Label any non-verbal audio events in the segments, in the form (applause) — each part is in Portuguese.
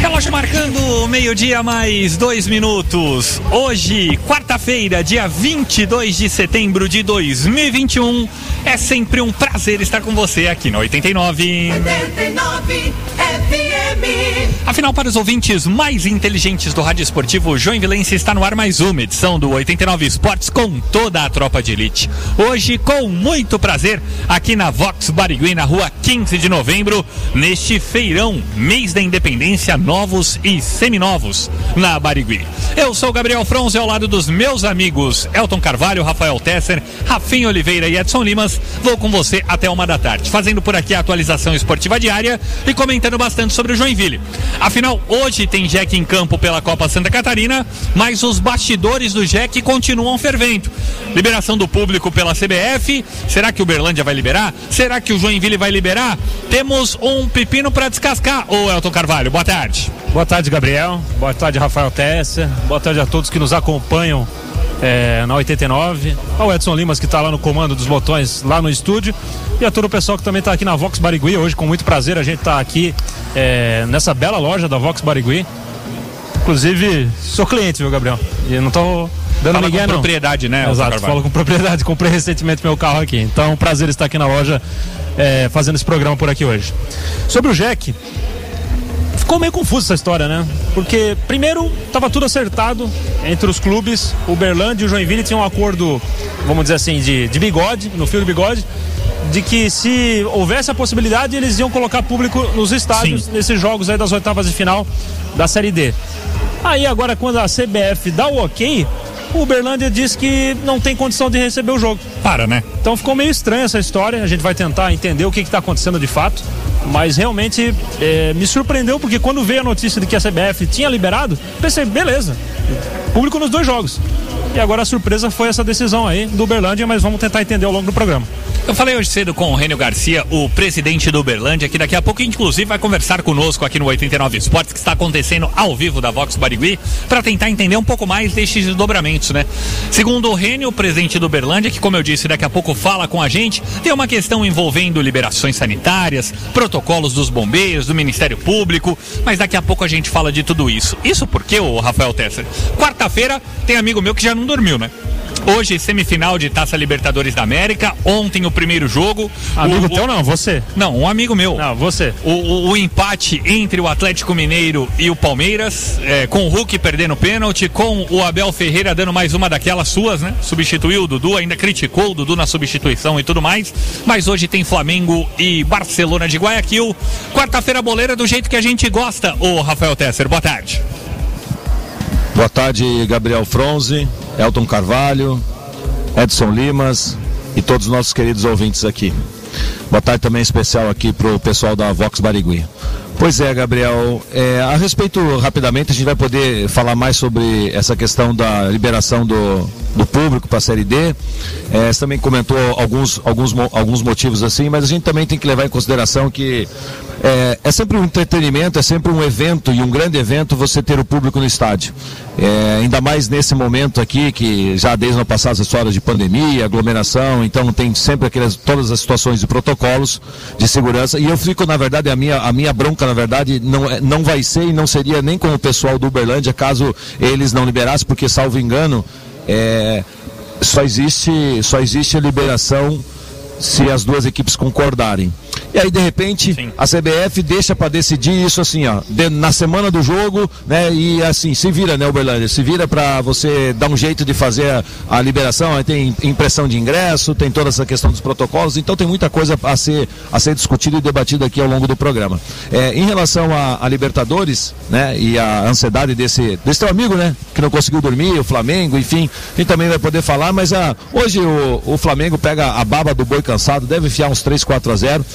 Relógio marcando meio-dia mais dois minutos. Hoje, quarta-feira, dia 22 de setembro de 2021. É sempre um prazer estar com você aqui no 89. 89 FM. Afinal, para os ouvintes mais inteligentes do rádio esportivo, Joinvilense está no ar mais uma edição do 89 Esportes com toda a tropa de elite. Hoje, com muito prazer, aqui na Vox Barigui, na rua 15 de novembro, neste feirão, mês da independência, novos e seminovos, na Barigui. Eu sou Gabriel Fronze, ao lado dos meus amigos Elton Carvalho, Rafael Tesser, Rafinha Oliveira e Edson Limas. Vou com você até uma da tarde, fazendo por aqui a atualização esportiva diária e comentando bastante sobre o Joinville. Afinal, hoje tem Jack em campo pela Copa Santa Catarina, mas os bastidores do Jack continuam fervendo. Liberação do público pela CBF. Será que o Berlândia vai liberar? Será que o Joinville vai liberar? Temos um pepino para descascar. Ô Elton Carvalho, boa tarde. Boa tarde, Gabriel. Boa tarde, Rafael Tesser. Boa tarde a todos que nos acompanham é, na 89. Ao Edson Limas, que está lá no comando dos botões, lá no estúdio. E a todo o pessoal que também está aqui na Vox Barigui. Hoje, com muito prazer, a gente está aqui é, nessa bela loja da Vox Barigui. Inclusive, sou cliente, viu, Gabriel? E não estou dando Fala ninguém, com não. propriedade, né, Exato, falo com propriedade. Comprei recentemente meu carro aqui. Então, é um prazer estar aqui na loja é, fazendo esse programa por aqui hoje. Sobre o Jack, ficou meio confuso essa história, né? Porque, primeiro, estava tudo acertado entre os clubes. O Berlândia e o Joinville tinham um acordo, vamos dizer assim, de, de bigode, no fio do bigode, de que se houvesse a possibilidade, eles iam colocar público nos estádios, Sim. nesses jogos aí das oitavas de final da Série D. Aí agora, quando a CBF dá o ok, o Berlândia diz que não tem condição de receber o jogo. Para, né? Então ficou meio estranha essa história. A gente vai tentar entender o que está acontecendo de fato. Mas realmente eh, me surpreendeu porque quando veio a notícia de que a CBF tinha liberado, pensei, beleza, público nos dois jogos. E agora a surpresa foi essa decisão aí do Uberlândia, mas vamos tentar entender ao longo do programa. Eu falei hoje cedo com o Rênio Garcia, o presidente do Uberlândia, que daqui a pouco, inclusive, vai conversar conosco aqui no 89 Esportes, que está acontecendo ao vivo da Vox Barigui, para tentar entender um pouco mais destes desdobramentos, né? Segundo o Rênio, o presidente do Uberlândia, que, como eu disse, daqui a pouco fala com a gente, tem uma questão envolvendo liberações sanitárias, protocolos dos bombeiros, do Ministério Público, mas daqui a pouco a gente fala de tudo isso. Isso porque, o Rafael Tesser, quarta-feira tem amigo meu que já não dormiu, né? Hoje, semifinal de Taça Libertadores da América. Ontem, o primeiro jogo. Amigo o, teu não, você. Não, um amigo meu. Não, você. O, o- o empate entre o Atlético Mineiro e o Palmeiras, é, com o Hulk perdendo pênalti, com o Abel Ferreira dando mais uma daquelas suas, né? Substituiu o Dudu, ainda criticou o Dudu na substituição e tudo mais. Mas hoje tem Flamengo e Barcelona de Guayaquil. Quarta-feira boleira do jeito que a gente gosta. Ô, Rafael Tesser, boa tarde. Boa tarde, Gabriel Fronze, Elton Carvalho, Edson Limas e todos os nossos queridos ouvintes aqui. Boa tarde também especial aqui para o pessoal da Vox Barigui. Pois é, Gabriel. é, a respeito, rapidamente, a gente vai poder falar mais sobre essa questão da liberação do, do público para a Série D. É, você também comentou alguns, alguns, alguns motivos assim, mas a gente também tem que levar em consideração que é, é sempre um entretenimento, é sempre um evento e um grande evento você ter o público no estádio. É, ainda mais nesse momento aqui, que já desde o passado as histórias de pandemia, aglomeração, então tem sempre aquelas, todas as situações de protocolos de segurança. E eu fico, na verdade, a minha, a minha bronca, na verdade, não, é- não vai ser e não seria nem com o pessoal do Uberlândia, caso eles não liberassem, porque, salvo engano, é, só existe, só existe a liberação se as duas equipes concordarem. E aí, de repente, Sim. a CBF deixa para decidir isso assim, ó, de- na semana do jogo, né? E assim, se vira, né, Uberlândia? Se vira para você dar um jeito de fazer a, a liberação. Aí tem impressão de ingresso, tem toda essa questão dos protocolos, então tem muita coisa a ser, a ser discutida e debatida aqui ao longo do programa. É, em relação a, a Libertadores, né? E a ansiedade desse, desse teu amigo, né? Que não conseguiu dormir, o Flamengo, enfim, a gente também vai poder falar, mas ah, hoje o, o Flamengo pega a baba do boi cansado, deve enfiar uns 3, 4 a 0.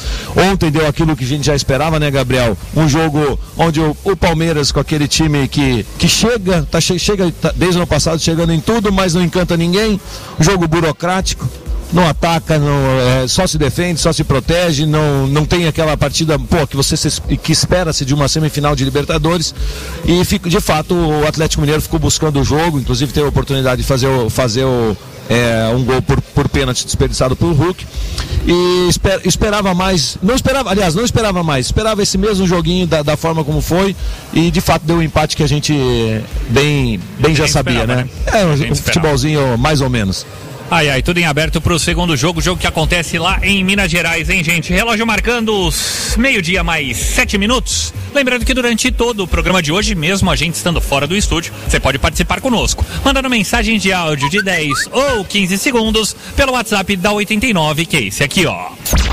Ontem deu aquilo que a gente já esperava, né, Gabriel? Um jogo onde o, o Palmeiras, com aquele time que, que chega, tá, chega tá, desde o ano passado chegando em tudo, mas não encanta ninguém. Um jogo burocrático não ataca, não, é, só se defende, só se protege, não, não tem aquela partida pô, que você se, que espera-se de uma semifinal de Libertadores. E de fato o Atlético Mineiro ficou buscando o jogo, inclusive teve a oportunidade de fazer o, fazer o, é, um gol por, por pênalti desperdiçado pelo Hulk. E esper, esperava mais, não esperava, aliás, não esperava mais, esperava esse mesmo joguinho da, da forma como foi e de fato deu um empate que a gente bem, bem já sabia, né? né? É um futebolzinho mais ou menos. Ai, ai, tudo em aberto para o segundo jogo, jogo que acontece lá em Minas Gerais, hein, gente? Relógio marcando meio-dia mais sete minutos. Lembrando que durante todo o programa de hoje, mesmo a gente estando fora do estúdio, você pode participar conosco, mandando mensagem de áudio de 10 ou 15 segundos pelo WhatsApp da 89, que é esse aqui, ó.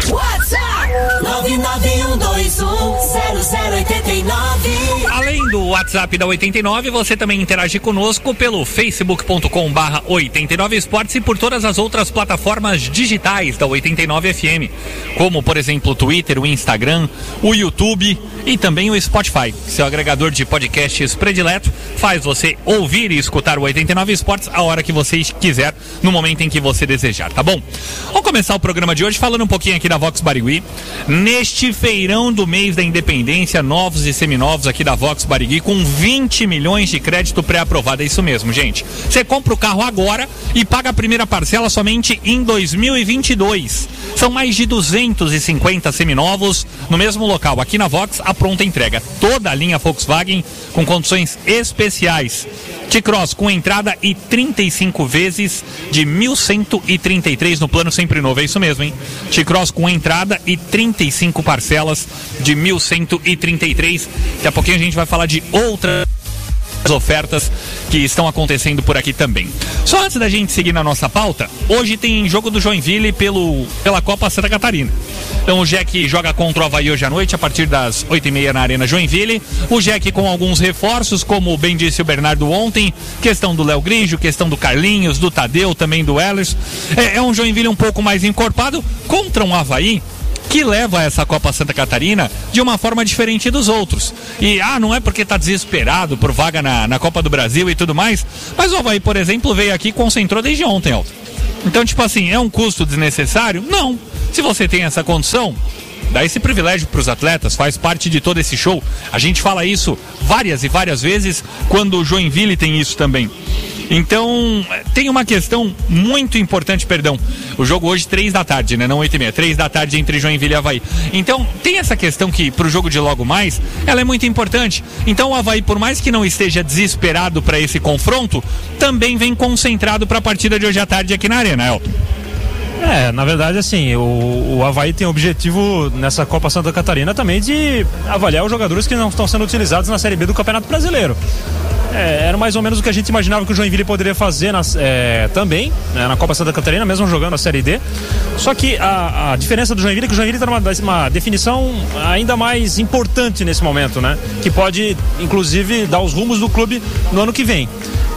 WhatsApp 991210089. Além do WhatsApp da 89, você também interage conosco pelo facebook.com barra 89 esportes e por todas as outras plataformas digitais da 89 FM, como por exemplo o Twitter, o Instagram, o YouTube e também o Spotify. Seu agregador de podcasts predileto faz você ouvir e escutar o 89 Esportes a hora que você quiser, no momento em que você desejar, tá bom? Vamos começar o programa de hoje falando um pouquinho aqui da Vox Barigui. Neste feirão do mês da independência, novos e seminovos aqui da Vox Barigui, com 20 milhões de crédito pré-aprovado. É isso mesmo, gente. Você compra o carro agora e paga a primeira parcela somente em 2022. São mais de 250 seminovos no mesmo local. Aqui na Vox, a pronta entrega. Toda a linha Volkswagen com condições especiais. T-Cross com entrada e 35 vezes de 1.133 no plano sempre novo. É isso mesmo, hein? T-Cross com entrada e 35 parcelas de 1.133. Daqui a pouquinho a gente vai falar de outra ofertas que estão acontecendo por aqui também. Só antes da gente seguir na nossa pauta, hoje tem jogo do Joinville pelo, pela Copa Santa Catarina. Então o Jack joga contra o Havaí hoje à noite, a partir das 8h30 na Arena Joinville. O Jack com alguns reforços, como bem disse o Bernardo ontem, questão do Léo Grigio, questão do Carlinhos, do Tadeu, também do Ellers. É, é um Joinville um pouco mais encorpado contra um Havaí que leva essa Copa Santa Catarina de uma forma diferente dos outros. E, ah, não é porque está desesperado por vaga na, na Copa do Brasil e tudo mais, mas o Havaí, por exemplo, veio aqui e concentrou desde ontem, Elton. Então, tipo assim, é um custo desnecessário? Não. Se você tem essa condição, dá esse privilégio para os atletas, faz parte de todo esse show. A gente fala isso várias e várias vezes quando o Joinville tem isso também. Então, tem uma questão muito importante, perdão. O jogo hoje, três da tarde, né? Não oito e meia. Três da tarde entre Joinville e Havaí. Então, tem essa questão que, para o jogo de logo mais, ela é muito importante. Então, o Havaí, por mais que não esteja desesperado para esse confronto, também vem concentrado para a partida de hoje à tarde aqui na Arena, Elton. É, na verdade, assim, o, o Havaí tem o objetivo nessa Copa Santa Catarina também de avaliar os jogadores que não estão sendo utilizados na Série B do Campeonato Brasileiro. É, era mais ou menos o que a gente imaginava que o Joinville poderia fazer é, também né, na Copa Santa Catarina, mesmo jogando a Série D. Só que a, a diferença do Joinville é que o Joinville está numa uma definição ainda mais importante nesse momento, né? Que pode, inclusive, dar os rumos do clube no ano que vem.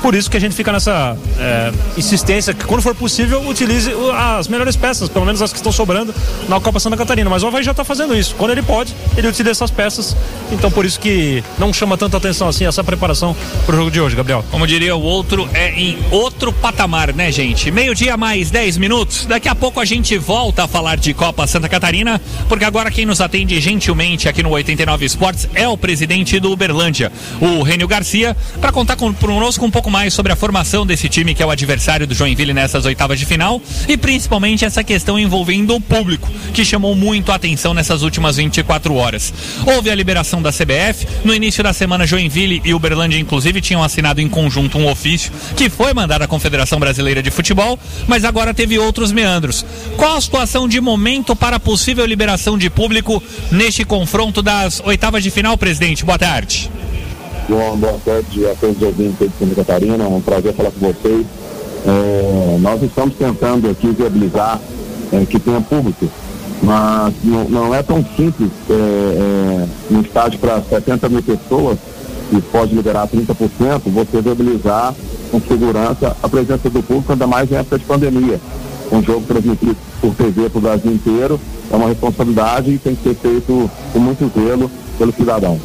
Por isso que a gente fica nessa é, insistência que, quando for possível, utilize as melhores peças, pelo menos as que estão sobrando na Copa Santa Catarina. Mas o Havaí já está fazendo isso. Quando ele pode, ele utiliza essas peças. Então, por isso que não chama tanta atenção assim essa preparação para o jogo de hoje, Gabriel. Como diria o outro, é em outro patamar, né, gente? Meio-dia mais 10 minutos. Daqui a pouco a gente volta a falar de Copa Santa Catarina, porque agora quem nos atende gentilmente aqui no 89 Esportes é o presidente do Uberlândia, o Rênio Garcia, para contar conosco um pouco mais sobre a formação desse time que é o adversário do Joinville nessas oitavas de final e principalmente essa questão envolvendo o público, que chamou muito a atenção nessas últimas 24 horas. Houve a liberação da CBF, no início da semana Joinville e Uberlândia inclusive tinham assinado em conjunto um ofício que foi mandado à Confederação Brasileira de Futebol, mas agora teve outros meandros. Qual a situação de momento para a possível liberação de público neste confronto das oitavas de final, presidente? Boa tarde. João, boa tarde a todos os ouvintes de Santa Catarina, é um prazer falar com vocês. É, nós estamos tentando aqui viabilizar é, que tenha público, mas não, não é tão simples é, é no estádio para 70 mil pessoas, e pode liberar 30%, você viabilizar com segurança a presença do público, ainda mais em época de pandemia. Um jogo transmitido por TV para o Brasil inteiro, é uma responsabilidade e tem que ser feito com muito zelo pelo cidadão.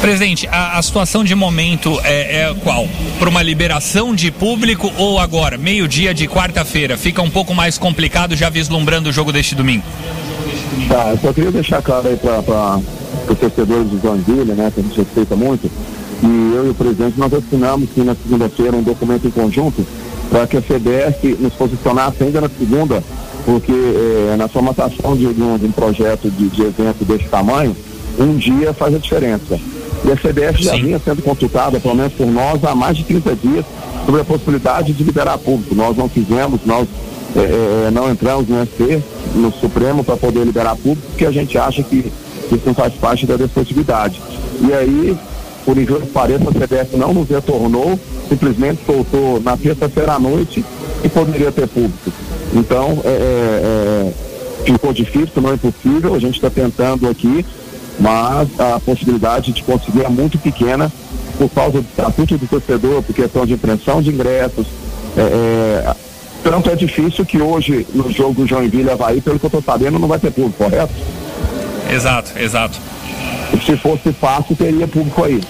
Presidente, a, a situação de momento é, é qual? Para uma liberação de público ou agora, meio-dia de quarta-feira? Fica um pouco mais complicado já vislumbrando o jogo deste domingo? Tá, eu só queria deixar claro aí para os torcedores do Joinville, né, que a gente respeita muito, e eu e o presidente nós assinamos sim, na segunda-feira um documento em conjunto para que a CBF nos posicionasse ainda na segunda, porque eh, na formatação de, de, um, de um projeto de, de evento desse tamanho, um dia faz a diferença. E a CBF já Sim. vinha sendo consultada, pelo menos por nós, há mais de 30 dias, sobre a possibilidade de liberar público. Nós não fizemos, nós eh, eh, não entramos no ST, no Supremo, para poder liberar público, porque a gente acha que isso não faz parte da desportividade. E aí, por incrível que pareça, a CBF não nos retornou, simplesmente soltou na terça-feira à noite e poderia ter público. Então, é, é, é, ficou difícil, não é impossível, a gente está tentando aqui, mas a possibilidade de conseguir é muito pequena por causa do estatuto do torcedor, por questão de impressão de ingressos. É, é, tanto é difícil que hoje, no jogo do Joinville Havaí, pelo que eu estou sabendo, não vai ter público, correto? Exato, exato. se fosse fácil, teria público aí.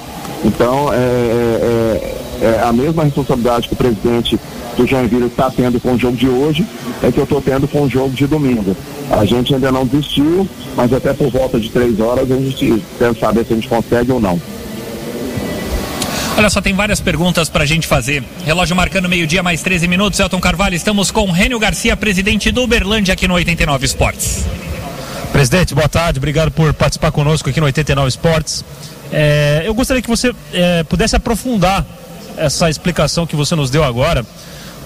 Então, é, é, é a mesma responsabilidade que o presidente do Joinville está tendo com o jogo de hoje, é que eu estou tendo com o jogo de domingo. A gente ainda não desistiu, mas até por volta de três horas a gente quer saber se a gente consegue ou não. Olha só, tem várias perguntas pra gente fazer. Relógio marcando meio-dia, mais 13 minutos. Elton Carvalho, estamos com Rênio Garcia, presidente do Uberlândia, aqui no 89 Esportes. Presidente, boa tarde, obrigado por participar conosco aqui no 89 Esportes. É, eu gostaria que você é, pudesse aprofundar essa explicação que você nos deu agora.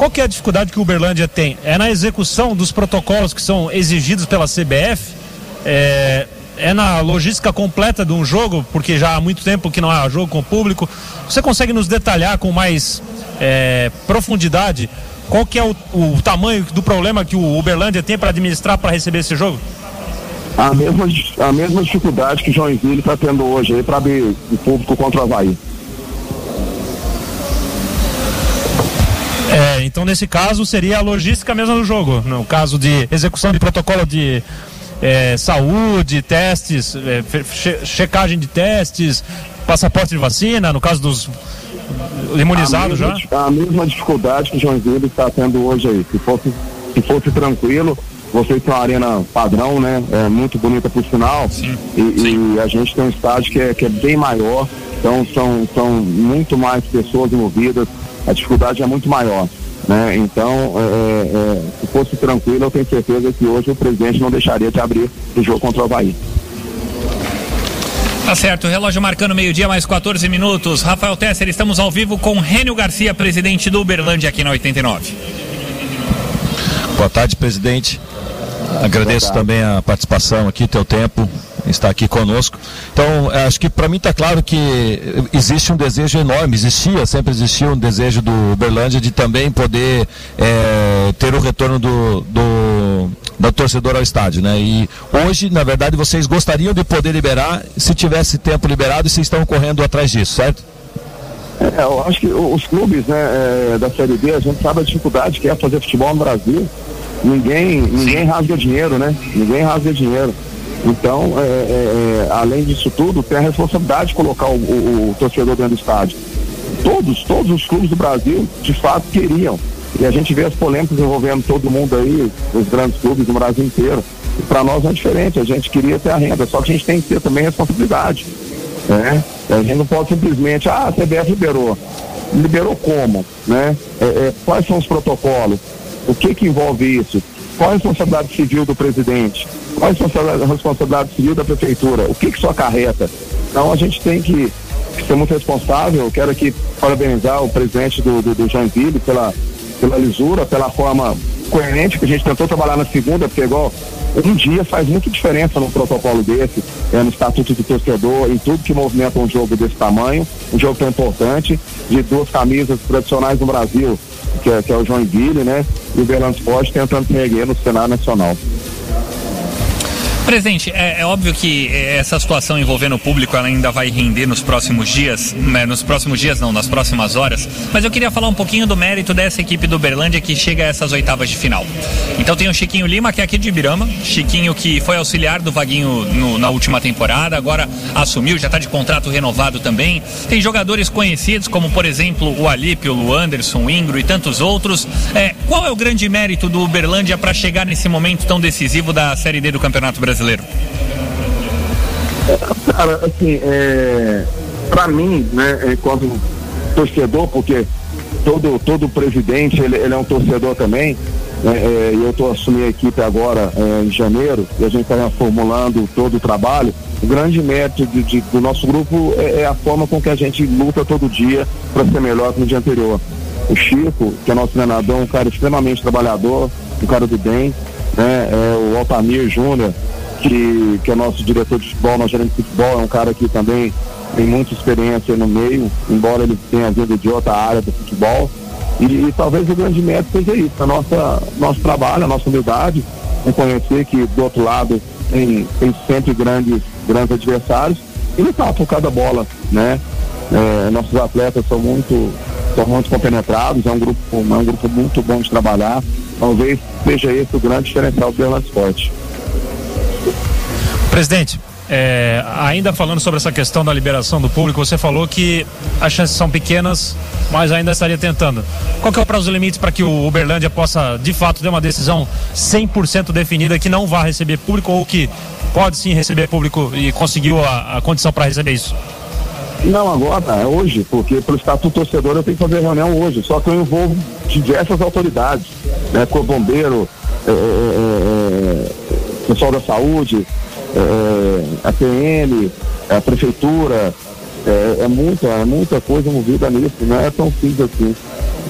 Qual que é a dificuldade que o Uberlândia tem? É na execução dos protocolos que são exigidos pela CBF? É, é na logística completa de um jogo, porque já há muito tempo que não há jogo com o público. Você consegue nos detalhar com mais é, profundidade qual que é o, o tamanho do problema que o Uberlândia tem para administrar para receber esse jogo? A mesma, a mesma dificuldade que Joinville está tendo hoje para abrir o público contra o Havaí. É, então nesse caso seria a logística mesmo do jogo, no caso de execução de protocolo de é, saúde, testes, é, che- checagem de testes, passaporte de vacina, no caso dos imunizados a já. mesma, A mesma dificuldade que o Joinville está tendo hoje aí. Se fosse, se fosse tranquilo, vocês têm uma arena padrão, né? É muito bonita por sinal. E, e a gente tem um estádio que é, que é bem maior, então são, são muito mais pessoas envolvidas, a dificuldade é muito maior. Né? Então, é, é, se fosse tranquilo, eu tenho certeza que hoje o presidente não deixaria de abrir o jogo contra o Havaí. Tá certo, relógio marcando meio-dia, mais 14 minutos. Rafael Tesser, estamos ao vivo com Rênio Garcia, presidente do Uberlândia, aqui na 89. Boa tarde, presidente. Agradeço tarde. também a participação aqui, teu tempo está aqui conosco. Então, eh, acho que para mim está claro que existe um desejo enorme, existia, sempre existia um desejo do Uberlândia de também poder eh, ter o retorno do, do, do torcedor ao estádio, né? E hoje, na verdade, vocês gostariam de poder liberar, se tivesse tempo liberado, e vocês estão correndo atrás disso, certo? É, eu acho que os clubes né, é, da Série B, a gente sabe a dificuldade que é fazer futebol no Brasil. Ninguém, ninguém rasga dinheiro, né? Ninguém rasga dinheiro. Então, é, é, é, além disso tudo, tem a responsabilidade de colocar o, o- o torcedor dentro do estádio. Todos, todos os clubes do Brasil, de fato, queriam. E a gente vê as polêmicas envolvendo todo mundo aí, os grandes clubes do Brasil inteiro. Para nós não é diferente, a gente queria ter a renda, só que a gente tem que ter também responsabilidade. Né? A gente não pode simplesmente, ah, a CBF liberou. Liberou como? Né? É, é, quais são os protocolos? O que, que envolve isso? Qual a responsabilidade civil do presidente? Qual a responsabilidade, civil da prefeitura? O que, que isso acarreta? Então a gente tem que, ser muito responsável. Quero aqui parabenizar o presidente do, do, do Joinville pela, pela lisura, pela forma coerente que a gente tentou trabalhar na segunda, porque igual um dia faz muita diferença num protocolo desse, é, no estatuto do torcedor, em tudo que movimenta um jogo desse tamanho, um jogo tão importante, de duas camisas tradicionais no Brasil, que é, que é o Joinville, né? E o Berlândia Sport tentando se no cenário nacional. Presidente, é, é, óbvio que essa situação envolvendo o público ela ainda vai render nos próximos dias, né? nos próximos dias não, nas próximas horas, mas eu queria falar um pouquinho do mérito dessa equipe do Berlândia que chega a essas oitavas de final. Então tem o Chiquinho Lima, que é aqui de Ibirama, Chiquinho que foi auxiliar do Vaguinho no, na última temporada, agora assumiu, já está de contrato renovado também. Tem jogadores conhecidos como, por exemplo, o Alípio, o Anderson, o Ingro e tantos outros. É, qual é o grande mérito do Uberlândia para chegar nesse momento tão decisivo da Série D do Campeonato Brasileiro? Brasileiro? Cara, assim, é, para mim, né, enquanto torcedor, porque todo, todo presidente ele, ele é um torcedor também, né, é, eu estou assumindo a equipe agora é, em janeiro e a gente está formulando todo o trabalho. O grande mérito de, de, do nosso grupo é, é, a forma com que a gente luta todo dia para ser melhor que no dia anterior. O Chico, que é nosso treinador, um cara extremamente trabalhador, um cara do bem, né, é, o Altamir Júnior, que, que é nosso diretor de futebol, nosso gerente de futebol, é um cara que também tem muita experiência no meio, embora ele tenha vindo de outra área do futebol. E, e talvez o grande mérito seja isso, a nossa, nosso trabalho, a nossa humildade, em conhecer que do outro lado tem, tem sempre grandes, grandes adversários e lutar por cada bola, né? É, nossos atletas são muito, são muito compenetrados, é um grupo, é um grupo muito bom de trabalhar. Talvez seja esse o grande diferencial do Orlando Esporte. Presidente, é, ainda falando sobre essa questão da liberação do público, você falou que as chances são pequenas, mas ainda estaria tentando. Qual que é o prazo limite para que o Uberlândia possa, de fato, ter uma decisão 100% definida que não vá receber público ou que pode sim receber público e conseguiu a, a condição para receber isso? Não, agora, é hoje, porque pelo estatuto torcedor eu tenho que fazer reunião hoje, só que eu envolvo diversas autoridades, né, com o bombeiro, é, é, é, é pessoal da saúde, é, a PM, a prefeitura, é, é, muita, é muita coisa movida nisso, não é tão simples assim.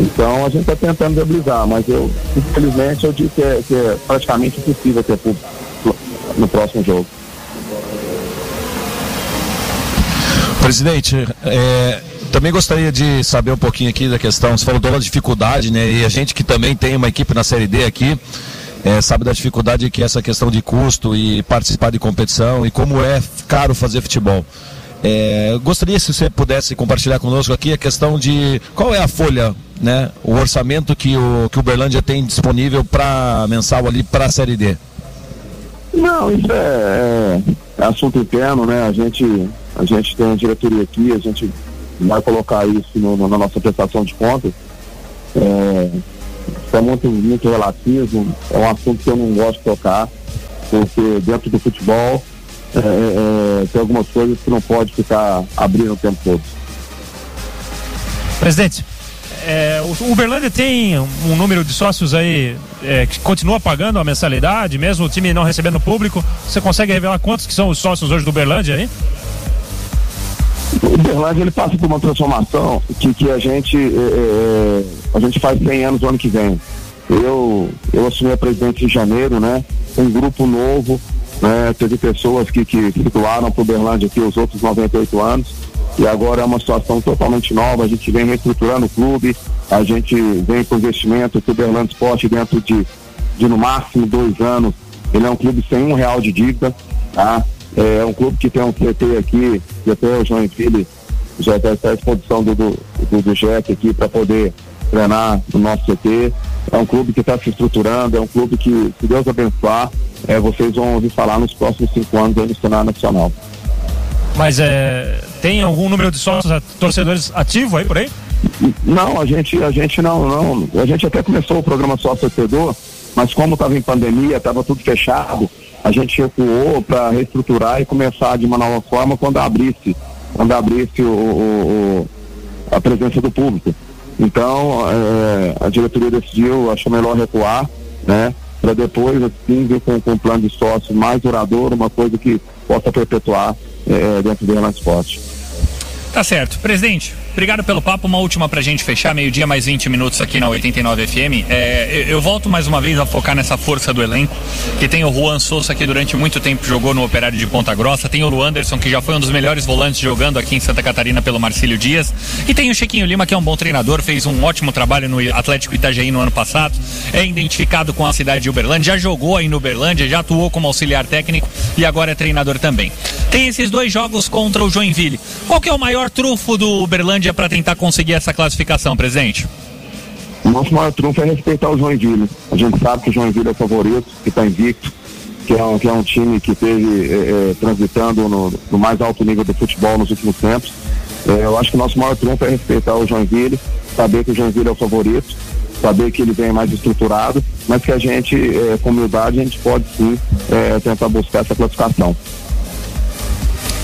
Então a gente está tentando viabilizar, mas eu, infelizmente, eu disse que é, que é praticamente impossível ter público no próximo jogo. Presidente, é, também gostaria de saber um pouquinho aqui da questão, você falou da dificuldade, né? E a gente que também tem uma equipe na Série D aqui, é, sabe da dificuldade que é essa questão de custo e participar de competição e como é caro fazer futebol. É, gostaria se você pudesse compartilhar conosco aqui a questão de qual é a folha, né, o orçamento que o que o Berlândia tem disponível para mensal ali para a série D. Não, isso é, é, assunto interno, né? A gente a gente tem a diretoria aqui, a gente vai colocar isso no, no, na nossa prestação de contas. É, é muito, muito relativo, é um assunto que eu não gosto de tocar, porque dentro do futebol é, é, é, tem algumas coisas que não pode ficar abrindo o tempo todo. Presidente, é, o Uberlândia tem um número de sócios aí é, que continua pagando a mensalidade, mesmo o time não recebendo público. Você consegue revelar quantos que são os sócios hoje do Uberlândia aí? O Uberlândia ele passa por uma transformação que, que a gente é, a gente faz 100 anos no ano que vem. Eu, eu assumi a presidência em janeiro, né? Um grupo novo, né? Teve pessoas que, que se doaram para Uberlândia aqui os outros 98 anos e agora é uma situação totalmente nova. A gente vem reestruturando o clube, a gente vem com investimento, o Uberlândia Esporte dentro de, de no máximo dois anos. Ele é um clube sem um real de dívida, tá? É um clube que tem um CT aqui, que até o João Filho já está à disposição do, do, do, do aqui para poder treinar no nosso CT. É um clube que está se estruturando, é um clube que, se Deus abençoar, é, vocês vão ouvir falar nos próximos cinco anos aí no cenário nacional. Mas é, tem algum número de sócios, torcedores ativo aí por aí? Não, a gente, a gente não, não. A gente até começou o programa sócio torcedor, mas como estava em pandemia, estava tudo fechado, a gente recuou para reestruturar e começar de uma nova forma quando abrisse, quando abrisse o, o, o a presença do público. Então, é, a diretoria decidiu, achou melhor recuar, né? Para depois, assim, vir com, com um plano de sócio mais duradouro, uma coisa que possa perpetuar é, dentro do Renan Esporte. Tá certo. Presidente, obrigado pelo papo. Uma última pra gente fechar, meio-dia mais 20 minutos aqui na 89 FM. É, eu, volto mais uma vez a focar nessa força do elenco, que tem o Juan Souza, que durante muito tempo jogou no Operário de Ponta Grossa, tem o Luanderson, que já foi um dos melhores volantes jogando aqui em Santa Catarina pelo Marcílio Dias, e tem o Chiquinho Lima, que é um bom treinador, fez um ótimo trabalho no Atlético Itajaí no ano passado, é identificado com a cidade de Uberlândia, já jogou aí no Uberlândia, já atuou como auxiliar técnico e agora é treinador também. Tem esses dois jogos contra o Joinville. Qual que é o maior trunfo do Uberlândia para tentar conseguir essa classificação, presidente? O nosso maior trunfo é respeitar o Joinville. A gente sabe que o Joinville é favorito, que está invicto, que é, um, que é um time que esteve é, é, transitando no, no, mais alto nível do futebol nos últimos tempos. É, eu acho que o nosso maior trunfo é respeitar o Joinville, saber que o Joinville é o favorito, saber que ele vem mais estruturado, mas que a gente, é, com humildade, a gente pode sim é, tentar buscar essa classificação.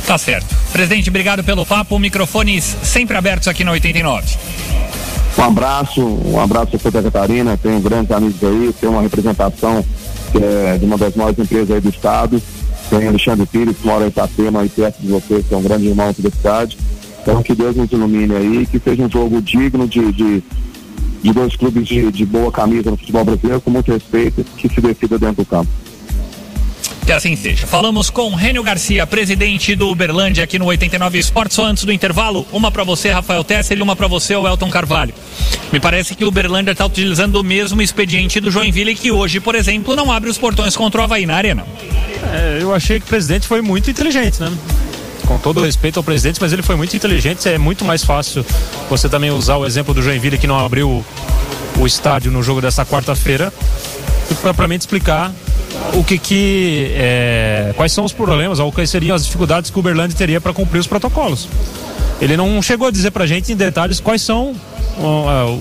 Tá certo. Presidente, obrigado pelo papo. Microfones sempre abertos aqui na 89. Um abraço, um abraço a Santa Catarina, tenho grandes amigos aí, tem uma representação é de uma das maiores empresas aí do estado. Tem Alexandre Pires, que mora em Itapema, aí perto de você, que é um grande irmão aqui da cidade. Então que Deus nos ilumine aí, que seja um jogo digno de, de, de dois clubes de, de boa camisa no futebol brasileiro, com muito respeito, que se decida dentro do campo. Que assim seja. Falamos com Rênio Garcia, presidente do Uberlândia aqui no 89 Esportes. Só antes do intervalo, uma para você, Rafael Tesser, e uma para você, o Elton Carvalho. Me parece que o Uberlândia está utilizando o mesmo expediente do Joinville, que hoje, por exemplo, não abre os portões contra o Havaí na arena. É, eu achei que o presidente foi muito inteligente, né? com todo respeito ao presidente, mas ele foi muito inteligente. É muito mais fácil você também usar o exemplo do Joinville que não abriu o estádio no jogo dessa quarta-feira e propriamente explicar o que que é, quais são os problemas ou quais seriam as dificuldades que o Uberlândia teria para cumprir os protocolos. Ele não chegou a dizer para a gente em detalhes quais são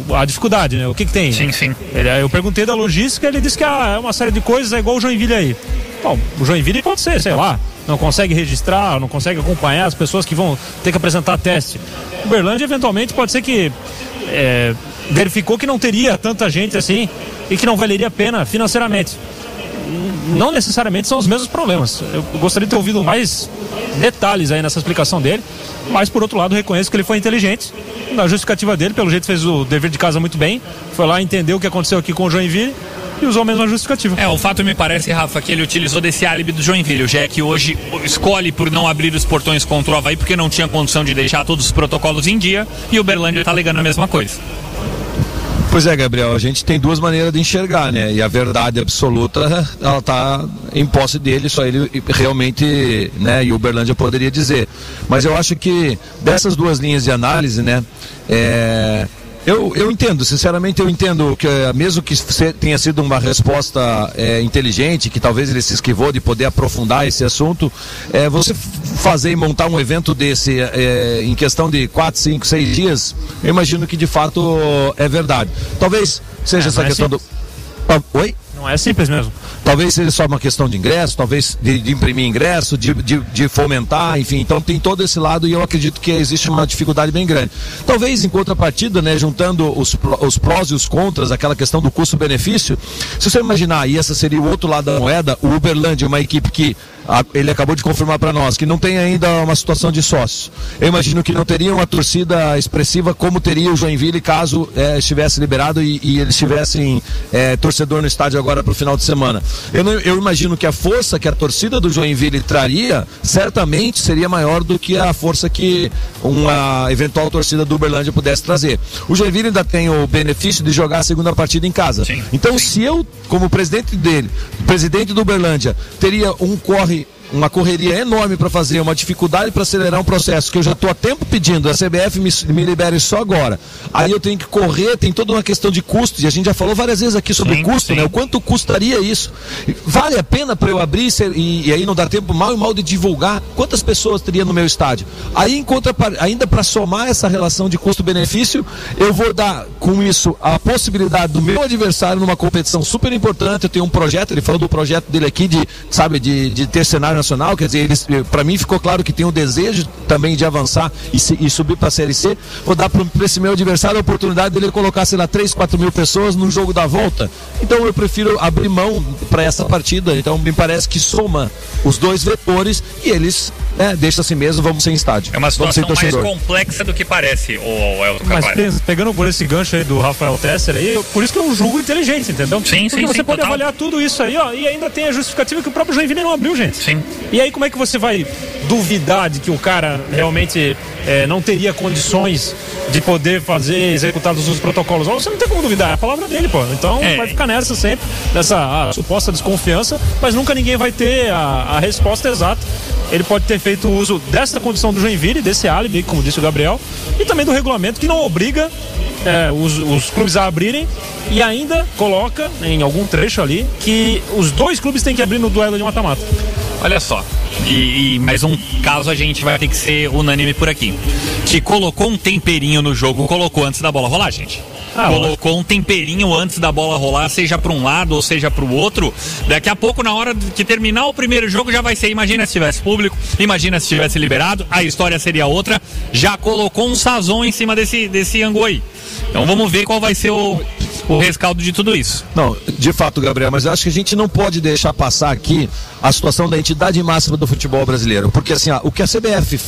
a, a dificuldade, né? O que, que tem? Sim, sim. Ele, eu perguntei da logística, ele disse que ah, é uma série de coisas, é igual o Joinville aí. Bom, o Joinville pode ser, sei lá, não consegue registrar, não consegue acompanhar as pessoas que vão ter que apresentar teste. O Uberlândia, eventualmente, pode ser que é, verificou que não teria tanta gente assim e que não valeria a pena financeiramente não necessariamente são os mesmos problemas. Eu gostaria de ter ouvido mais detalhes aí nessa explicação dele, mas por outro lado reconheço que ele foi inteligente na justificativa dele, pelo jeito fez o dever de casa muito bem, foi lá entender o que aconteceu aqui com o Joinville e usou a mesma justificativa. É, o fato me parece, Rafa, que ele utilizou desse álibi do Joinville. O Jack hoje escolhe por não abrir os portões contra o Havaí porque não tinha condição de deixar todos os protocolos em dia e o Berlândia está alegando a mesma coisa. Pois é, Gabriel, a gente tem duas maneiras de enxergar, né? E a verdade absoluta, ela tá em posse dele, só ele realmente, né? E o Uberlândia poderia dizer. Mas eu acho que dessas duas linhas de análise, né? É, eu, eu entendo, sinceramente eu entendo que eh, mesmo que tenha sido uma resposta é, inteligente, que talvez ele se esquivou de poder aprofundar esse assunto, é, você fazer e montar um evento desse é, em questão de 4, 5, 6 dias, eu imagino que de fato é verdade. Talvez seja essa questão do. Ah, oi? Não é simples mesmo. Talvez seja só uma questão de ingresso, talvez de, de imprimir ingresso, de, de, de, fomentar, enfim. Então tem todo esse lado e eu acredito que existe uma dificuldade bem grande. Talvez em contrapartida, né, juntando os, os prós e os contras, aquela questão do custo-benefício, se você imaginar, e essa seria o outro lado da moeda, o Uberlândia, é uma equipe que ele acabou de confirmar para nós que não tem ainda uma situação de sócio. Eu imagino que não teria uma torcida expressiva como teria o Joinville caso é, estivesse liberado e, e eles tivessem é, torcedor no estádio agora para o final de semana. Eu, não, eu imagino que a força que a torcida do Joinville traria certamente seria maior do que a força que uma eventual torcida do Uberlândia pudesse trazer. O Joinville ainda tem o benefício de jogar a segunda partida em casa. Sim, então, sim. se eu, como presidente dele, presidente do Uberlândia, teria um corre City uma correria enorme para fazer, uma dificuldade para acelerar um processo que eu já estou há tempo pedindo, a CBF me, me libere só agora. Aí eu tenho que correr, tem toda uma questão de custo, e a gente já falou várias vezes aqui sobre sim, custo, sim. né? O quanto custaria isso? Vale a pena para eu abrir e, e, aí não dá tempo mal e mal de divulgar quantas pessoas teria no meu estádio? Aí encontra ainda para somar essa relação de custo-benefício, eu vou dar com isso a possibilidade do meu adversário numa competição super importante. Eu tenho um projeto, ele falou do projeto dele aqui de, sabe, de, de ter cenário nacional, quer dizer, para mim ficou claro que tem o desejo também de avançar e, se, e subir para a Série C. Vou dar para esse meu adversário a oportunidade dele colocar, sei lá, 3, 4 mil pessoas no jogo da volta. Então eu prefiro abrir mão para essa partida. Então me parece que soma os dois vetores e eles né, deixa assim mesmo, vamos sem estádio. É uma situação mais complexa do que parece, o Elton Mas pegando por esse gancho aí do Rafael Tesser aí, por isso que eu julgo inteligente, entendeu? Sim, Porque sim, você sim, pode total. avaliar tudo isso aí, ó, e ainda tem a justificativa que o próprio Joinville não abriu, gente. Sim. E aí como é que você vai duvidar de que o cara realmente é, não teria condições de poder fazer, executar os protocolos? Você não tem como duvidar, é a palavra dele, pô. Então É. vai ficar nessa sempre, nessa ah, suposta desconfiança, mas nunca ninguém vai ter a, a resposta exata. Ele pode ter feito uso dessa condição do Joinville, desse álibi, como disse o Gabriel, e também do regulamento que não obriga é, os, os clubes a abrirem e ainda coloca em algum trecho ali que os dois clubes têm que abrir no duelo de mata-mata. Olha só. E, e mais um caso a gente vai ter que ser unânime por aqui. Que colocou um temperinho no jogo, colocou antes da bola rolar, gente. Ah, colocou um temperinho antes da bola rolar, seja para um lado ou seja para o outro. Daqui a pouco, na hora que terminar o primeiro jogo, já vai ser. Imagina se tivesse público, imagina se tivesse liberado, a história seria outra. Já colocou um sazon em cima desse, desse angu aí. Então vamos ver qual vai ser o, o rescaldo de tudo isso. Não, de fato, Gabriel, mas eu acho que a gente não pode deixar passar aqui a situação da entidade máxima do futebol brasileiro. Porque assim, ó, o que a CBF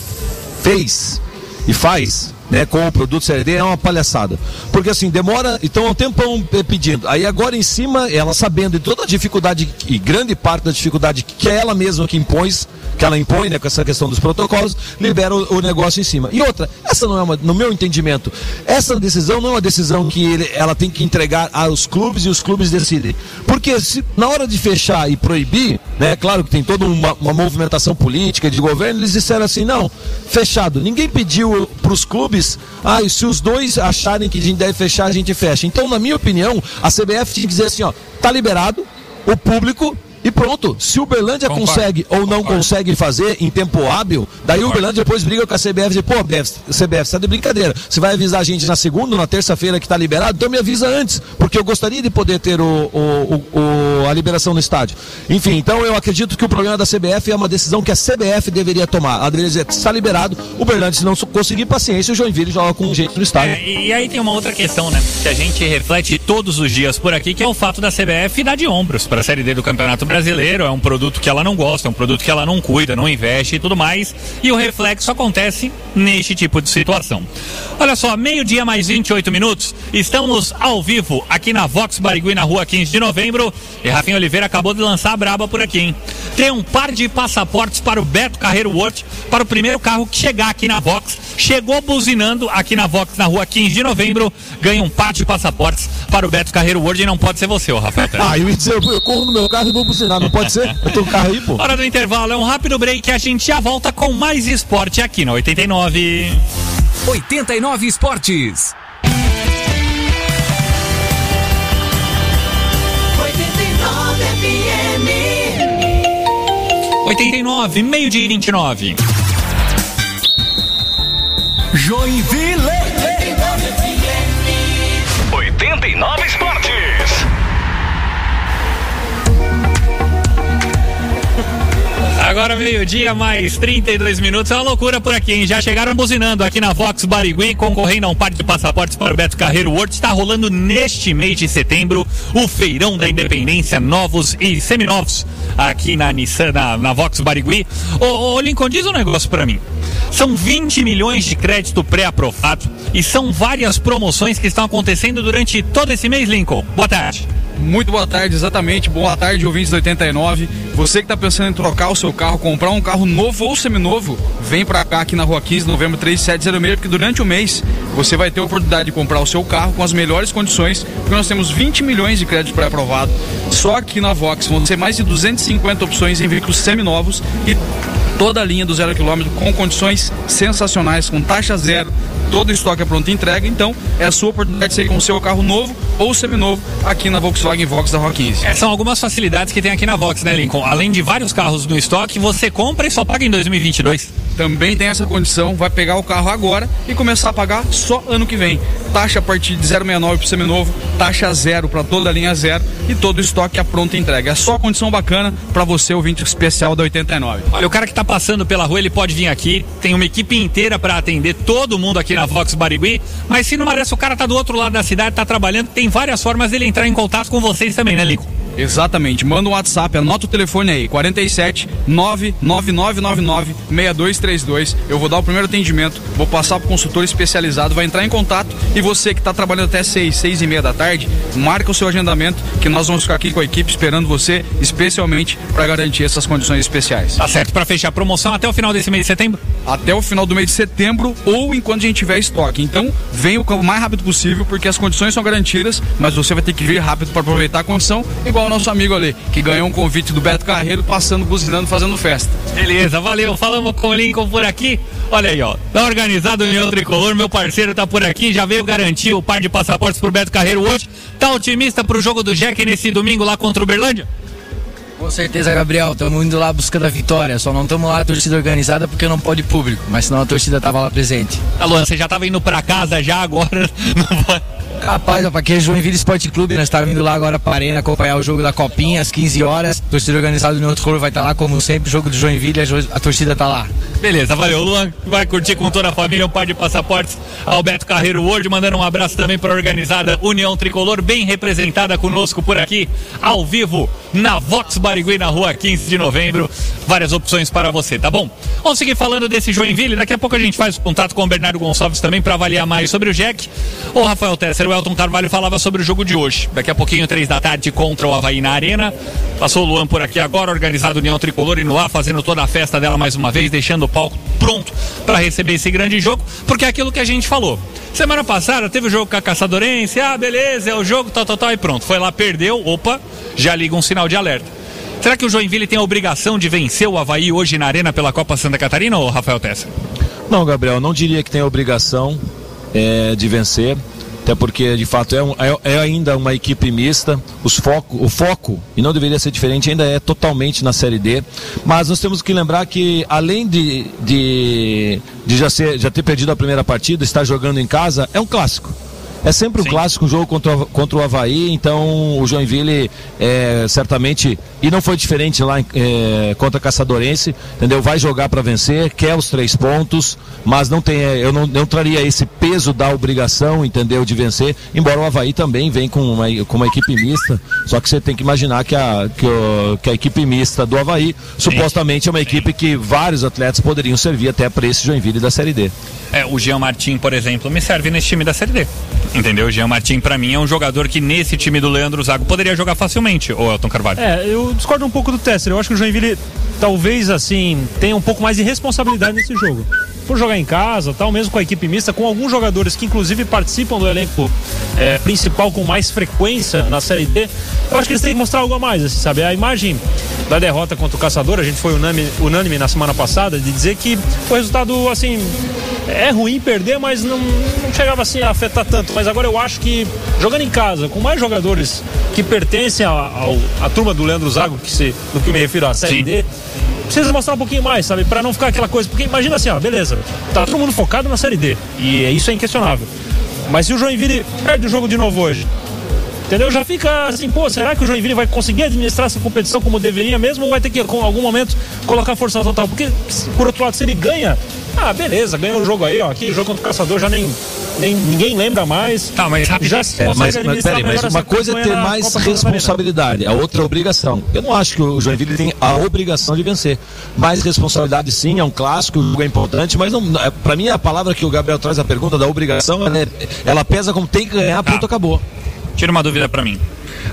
fez e faz né, com o produto Série D é uma palhaçada. Porque assim, demora, então um tempão eh, pedindo. Aí agora em cima, ela sabendo de toda a dificuldade e grande parte da dificuldade que é ela mesma que impôs, que ela impõe né, com essa questão dos protocolos, libera o, o negócio em cima. E outra, essa não é uma, no meu entendimento, essa decisão não é uma decisão que ele- ela tem que entregar aos clubes e os clubes decidem. Porque se, na hora de fechar e proibir, né, claro que tem toda uma, uma movimentação política de governo, eles disseram assim, não, fechado. Ninguém pediu para os clubes, ah, e se os dois acharem que a gente deve fechar, a gente fecha. Então, na minha opinião, a CBF tinha que dizer assim, ó, tá liberado, o público e pronto. Se o Uberlândia Concordo. consegue ou não consegue fazer em tempo hábil, daí o Uberlândia depois briga com a CBF e diz, pô, CBF, você tá de brincadeira. Você vai avisar a gente na segunda, na terça-feira que tá liberado? Então me avisa antes, porque eu gostaria de poder ter o, o- o- a liberação no estádio. Enfim, então eu acredito que o problema da CBF é uma decisão que a CBF deveria tomar. Ela deveria dizer, está liberado, o Uberlândia, se não conseguir paciência, o Joinville joga com jeito no estádio. É, e aí tem uma outra questão, né? Que a gente reflete todos os dias por aqui, que é o fato da CBF dar de ombros para a Série D do Campeonato Brasileiro. É um produto que ela não gosta, é um produto que ela não cuida, não investe e tudo mais. E o reflexo acontece neste tipo de situação. Olha só, meio-dia mais 28 minutos. Estamos ao vivo aqui na Vox Barigui, na rua 15 de novembro. E Rafinha Oliveira acabou de lançar a braba por aqui, hein? Tem um par de passaportes para o Beto Carreiro World, para o primeiro carro que chegar aqui na Vox. Chegou buzinando aqui na Vox, na rua 15 de novembro. Ganha um par de passaportes para o Beto Carreiro World e não pode ser você, ô Rafael. Ah, eu eu, eu corro no meu carro e vou buzinar, não pode ser? Eu tô com o carro aí, pô. Hora do intervalo, é um rápido break e a gente já volta com mais esporte aqui na 89. 89 Esportes. 89 FM. 89, meio-dia e 29. Joinville. 89 Esportes. Agora meio-dia, mais 32 minutos. É uma loucura por aqui, hein? Já chegaram buzinando aqui na Vox Barigui, concorrendo a um par de passaportes para o Beto Carreiro World. Está rolando neste mês de setembro o Feirão da Independência, novos e seminovos, aqui na Nissan, na, na Vox Barigui. Ô, ô, Lincoln, diz um negócio para mim. São 20 milhões de crédito pré-aprovado e são várias promoções que estão acontecendo durante todo esse mês, Lincoln. Boa tarde. Muito boa tarde, exatamente. Boa tarde, ouvintes do 89. Você que está pensando em trocar o seu carro, comprar um carro novo ou seminovo, vem para cá aqui na Rua 15, novembro 3706, porque durante o mês você vai ter a oportunidade de comprar o seu carro com as melhores condições, porque nós temos 20 milhões de crédito pré-aprovado. Só aqui na Vox vão ser mais de 250 opções em veículos seminovos e toda a linha do zero quilômetro com condições sensacionais, com taxa zero, todo o estoque é pronto entrega. Então é a sua oportunidade de sair com o seu carro novo ou seminovo aqui na Volkswagen Vox da Rua 15. É, são algumas facilidades que tem aqui na Vox, né, Lincoln? Além de vários carros no estoque, você compra e só paga em 2022. Também tem essa condição, vai pegar o carro agora e começar a pagar só ano que vem. Taxa a partir de 0,69 para seminovo, taxa zero para toda a linha zero e todo o estoque é pronta entrega. É só condição bacana para você, ouvinte especial da 89. Olha, o cara que tá passando pela rua, ele pode vir aqui, tem uma equipe inteira para atender todo mundo aqui na Vox Barigui, mas se não merece, o cara tá do outro lado da cidade, tá trabalhando, tem várias formas dele entrar em contato com vocês também, né, Lincoln? Exatamente. Manda um WhatsApp, anota o telefone aí, 47 99999 6232. Eu vou dar o primeiro atendimento, vou passar pro consultor especializado, vai entrar em contato e você que está trabalhando até 6, 6 e meia da tarde, marca o seu agendamento que nós vamos ficar aqui com a equipe esperando você, especialmente para garantir essas condições especiais. Tá certo, pra fechar a promoção até o final desse mês de setembro? Até o final do mês de setembro ou enquanto a gente tiver estoque. Então, venha o mais rápido possível porque as condições são garantidas, mas você vai ter que vir rápido para aproveitar a condição, igual o nosso amigo ali, que ganhou um convite do Beto Carreiro passando, buzinando, fazendo festa. Beleza, valeu. Falamos com o Lincoln por aqui. Olha aí, ó. Tá organizado o União Tricolor, meu parceiro tá por aqui, já veio garantir o par de passaportes pro Beto Carreiro hoje. Tá otimista pro jogo do Jack nesse domingo lá contra o Berlândia? Com certeza, Gabriel. Estamos indo lá buscando a vitória. Só não estamos lá a torcida organizada porque não pode público. Mas senão a torcida tava lá presente. Alô, você já tava indo pra casa já agora? (laughs) Não vai. Rapaz, pra quem é Joinville Esporte Clube, nós estamos indo lá agora para a Arena acompanhar o jogo da Copinha às 15 horas. A torcida organizada do União Tricolor vai estar lá, como sempre. Jogo do Joinville, a, torcida tá lá. Beleza, valeu. Luan vai curtir com toda a família um par de passaportes. Alberto Carreiro World, mandando um abraço também para a organizada União Tricolor, bem representada conosco por aqui, ao vivo, na Vox Barigui, na rua 15 de novembro. Várias opções para você, tá bom? Vamos seguir falando desse Joinville. Daqui a pouco a gente faz contato com o Bernardo Gonçalves também para avaliar mais sobre o Jack. O Rafael Tesser, o Elton Carvalho falava sobre o jogo de hoje. Daqui a pouquinho, três da tarde, contra o Havaí na Arena. Passou o Luan por aqui agora, organizado União Tricolor, indo lá, fazendo toda a festa dela mais uma vez, deixando o palco pronto para receber esse grande jogo, porque é aquilo que a gente falou. Semana passada teve o jogo com a Caçadorense, ah, beleza, é o jogo, tal, tal, tal, e pronto. Foi lá, perdeu, opa, já liga um sinal de alerta. Será que o Joinville tem a obrigação de vencer o Havaí hoje na Arena pela Copa Santa Catarina, ou Rafael Tessa? Não, Gabriel, não diria que tem a obrigação é, de vencer. Até porque, de fato, é, um- é- é ainda uma equipe mista. Os foco, o foco, e não deveria ser diferente, ainda é totalmente na Série D. Mas nós temos que lembrar que, além de, de, de já, ser, já ter perdido a primeira partida, estar jogando em casa, é um clássico. É sempre um clássico, um jogo contra, o- contra o Havaí, então o Joinville é, certamente, e não foi diferente lá é, contra a Caçadorense, entendeu? Vai jogar para vencer, quer os três pontos, mas não tem, eu não, não traria esse peso da obrigação, entendeu? De vencer, embora o Havaí também vem com uma, com uma equipe mista, só que você tem que imaginar que a, que, o- que a equipe mista do Havaí supostamente é uma equipe que vários atletas poderiam servir até para esse Joinville da Série D. É, o Jean Martin, por exemplo, me serve nesse time da Série D. Entendeu? Jean Martin, pra mim, é um jogador que nesse time do Leandro Zago poderia jogar facilmente, ou Elton Carvalho. É, eu discordo um pouco do Tesser. Eu acho que o Joinville talvez assim tenha um pouco mais de responsabilidade nesse jogo. Por jogar em casa, tal, mesmo com a equipe mista, com alguns jogadores que inclusive participam do elenco é, principal com mais frequência na Série D, eu acho que eles têm que mostrar algo a mais, assim, sabe? A imagem da derrota contra o Caçador, a gente foi unânime, unânime na semana passada de dizer que o resultado, assim, é ruim perder, mas não, não chegava assim a afetar tanto. Mas agora eu acho que jogando em casa, com mais jogadores que pertencem à turma do Leandro Zago, que se, no que me refiro à Série Sim. D, precisa mostrar um pouquinho mais, sabe? Pra não ficar aquela coisa. Porque imagina assim, ó, beleza, tá todo mundo focado na Série D. E é- isso é inquestionável. Mas se o Joinville perde o jogo de novo hoje, Entendeu? Já fica assim, pô, será que o Joinville vai conseguir administrar essa competição como deveria mesmo ou vai ter que, com algum momento, colocar força total? Porque, por outro lado, se ele ganha, ah, beleza, ganhou o jogo aí, ó. Aqui, jogo contra o Caçador já nem ninguém lembra mais. Tá, mas já É, mas, mas, peraí, mas uma coisa é ter mais Copa responsabilidade, a outra é obrigação. Eu não acho que o Joinville tem a obrigação de vencer. Mais responsabilidade sim, é um clássico, o jogo é importante, mas não, é, pra mim a palavra que o Gabriel traz a pergunta da obrigação, ela, é- ela pesa como tem que ganhar, Tá. pronto, acabou. Tira uma dúvida pra mim.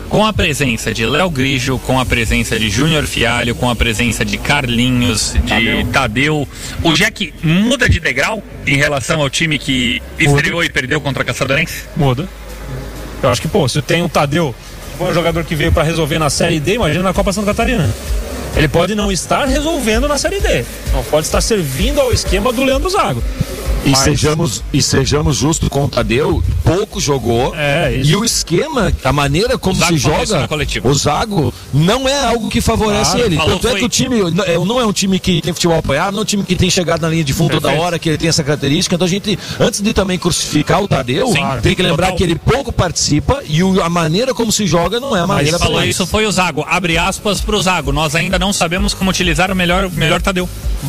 Com a presença de Léo Grigio, com a presença de Júnior Fialho, com a presença de Carlinhos, de Tadeu. o Jack muda de degrau em relação ao time que estreou e perdeu contra a Caçadorense? Muda. Eu acho que, pô, se tem o Tadeu, um jogador que veio pra resolver na Série D, imagina na Copa Santa Catarina. Ele pode não estar resolvendo na Série D. Não pode estar servindo ao esquema do Leandro Zago. E, Mas- sejamos, e sejamos justos com o Tadeu, pouco jogou. É, isso. E o esquema, a maneira como se joga, o Zago não é algo que favorece Claro, ele. Tanto é que o time não é- não é um time que tem futebol apoiado, não é um time que tem chegado na linha de fundo toda Perfeito. hora, que ele tem essa característica. Então a gente, antes de também crucificar o Tadeu, Sim, tem que lembrar total. que ele pouco participa e a maneira como se joga não é a maneira Falou pra- isso foi o Zago. Abre aspas pro Zago. Nós ainda não sabemos como utilizar o melhor, o melhor Tadeu.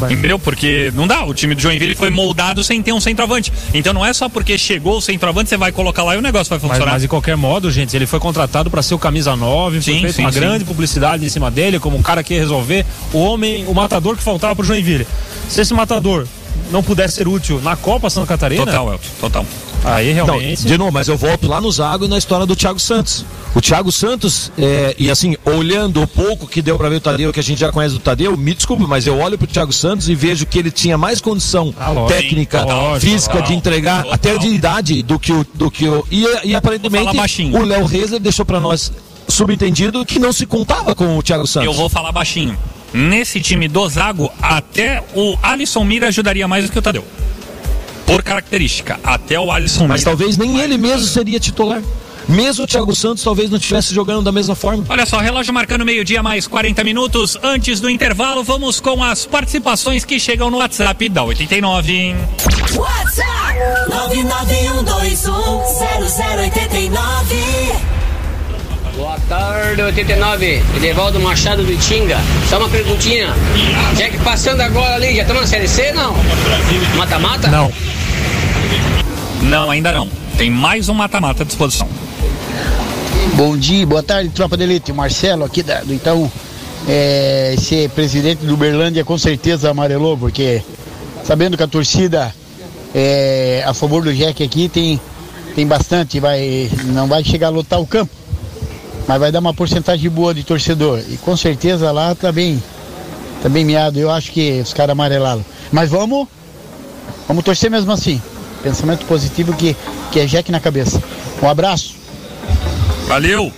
Entendeu? Porque não dá. O time do Joinville foi moldado sem ter um centroavante. Então não é só porque chegou o centroavante, você vai colocar lá e o negócio vai Mas, funcionar. mas de qualquer modo, gente, ele foi contratado para ser o camisa 9, foi Sim, feita sim, uma sim. grande publicidade em cima dele, como um cara que ia resolver o homem, o matador que faltava pro Joinville. Se esse matador não puder ser útil na Copa Santa Catarina, Total, Elton. Total. aí Não, realmente. de novo, mas eu volto lá no Zago e na história do Thiago Santos. O Thiago Santos, é, e assim, olhando o pouco que deu pra ver o Tadeu, que a gente já conhece do Tadeu, me desculpe, mas eu olho pro Thiago Santos e vejo que ele tinha mais condição Ah, lógico. técnica, Lógico, física de entregar, até de idade do que o. Do que o e, e aparentemente o Léo Rezer deixou pra nós subentendido que não se contava com o Thiago Santos. Eu vou falar baixinho. Nesse time do Zago, até o Alisson Mira ajudaria mais do que o Tadeu. Por característica, até o Alisson Mas Mira. talvez nem ele mesmo seria titular. Mesmo o Thiago Santos talvez não estivesse jogando da mesma forma. Olha só, relógio marcando meio-dia mais 40 minutos. Antes do intervalo, vamos com as participações que chegam no WhatsApp da 89. WhatsApp 991210089. Boa tarde, 89. Edevaldo Machado do Itinga. Só uma perguntinha. Jack passando agora ali, já estamos na Série C, não? Mata-mata? Não. Não, ainda não. Tem mais um mata-mata à disposição. Bom dia, boa tarde, tropa de elite. Marcelo aqui da- do Itaú. É, esse presidente do Uberlândia com certeza amarelou, porque sabendo que a torcida é, a favor do Jack aqui tem, tem bastante, vai, não vai chegar a lotar o campo, mas vai dar uma porcentagem boa de torcedor. E com certeza lá tá bem, tá bem miado. Eu acho que os caras amarelaram. Mas vamos, vamos torcer mesmo assim. Pensamento positivo que, que é Jack na cabeça. Um abraço. Valeu!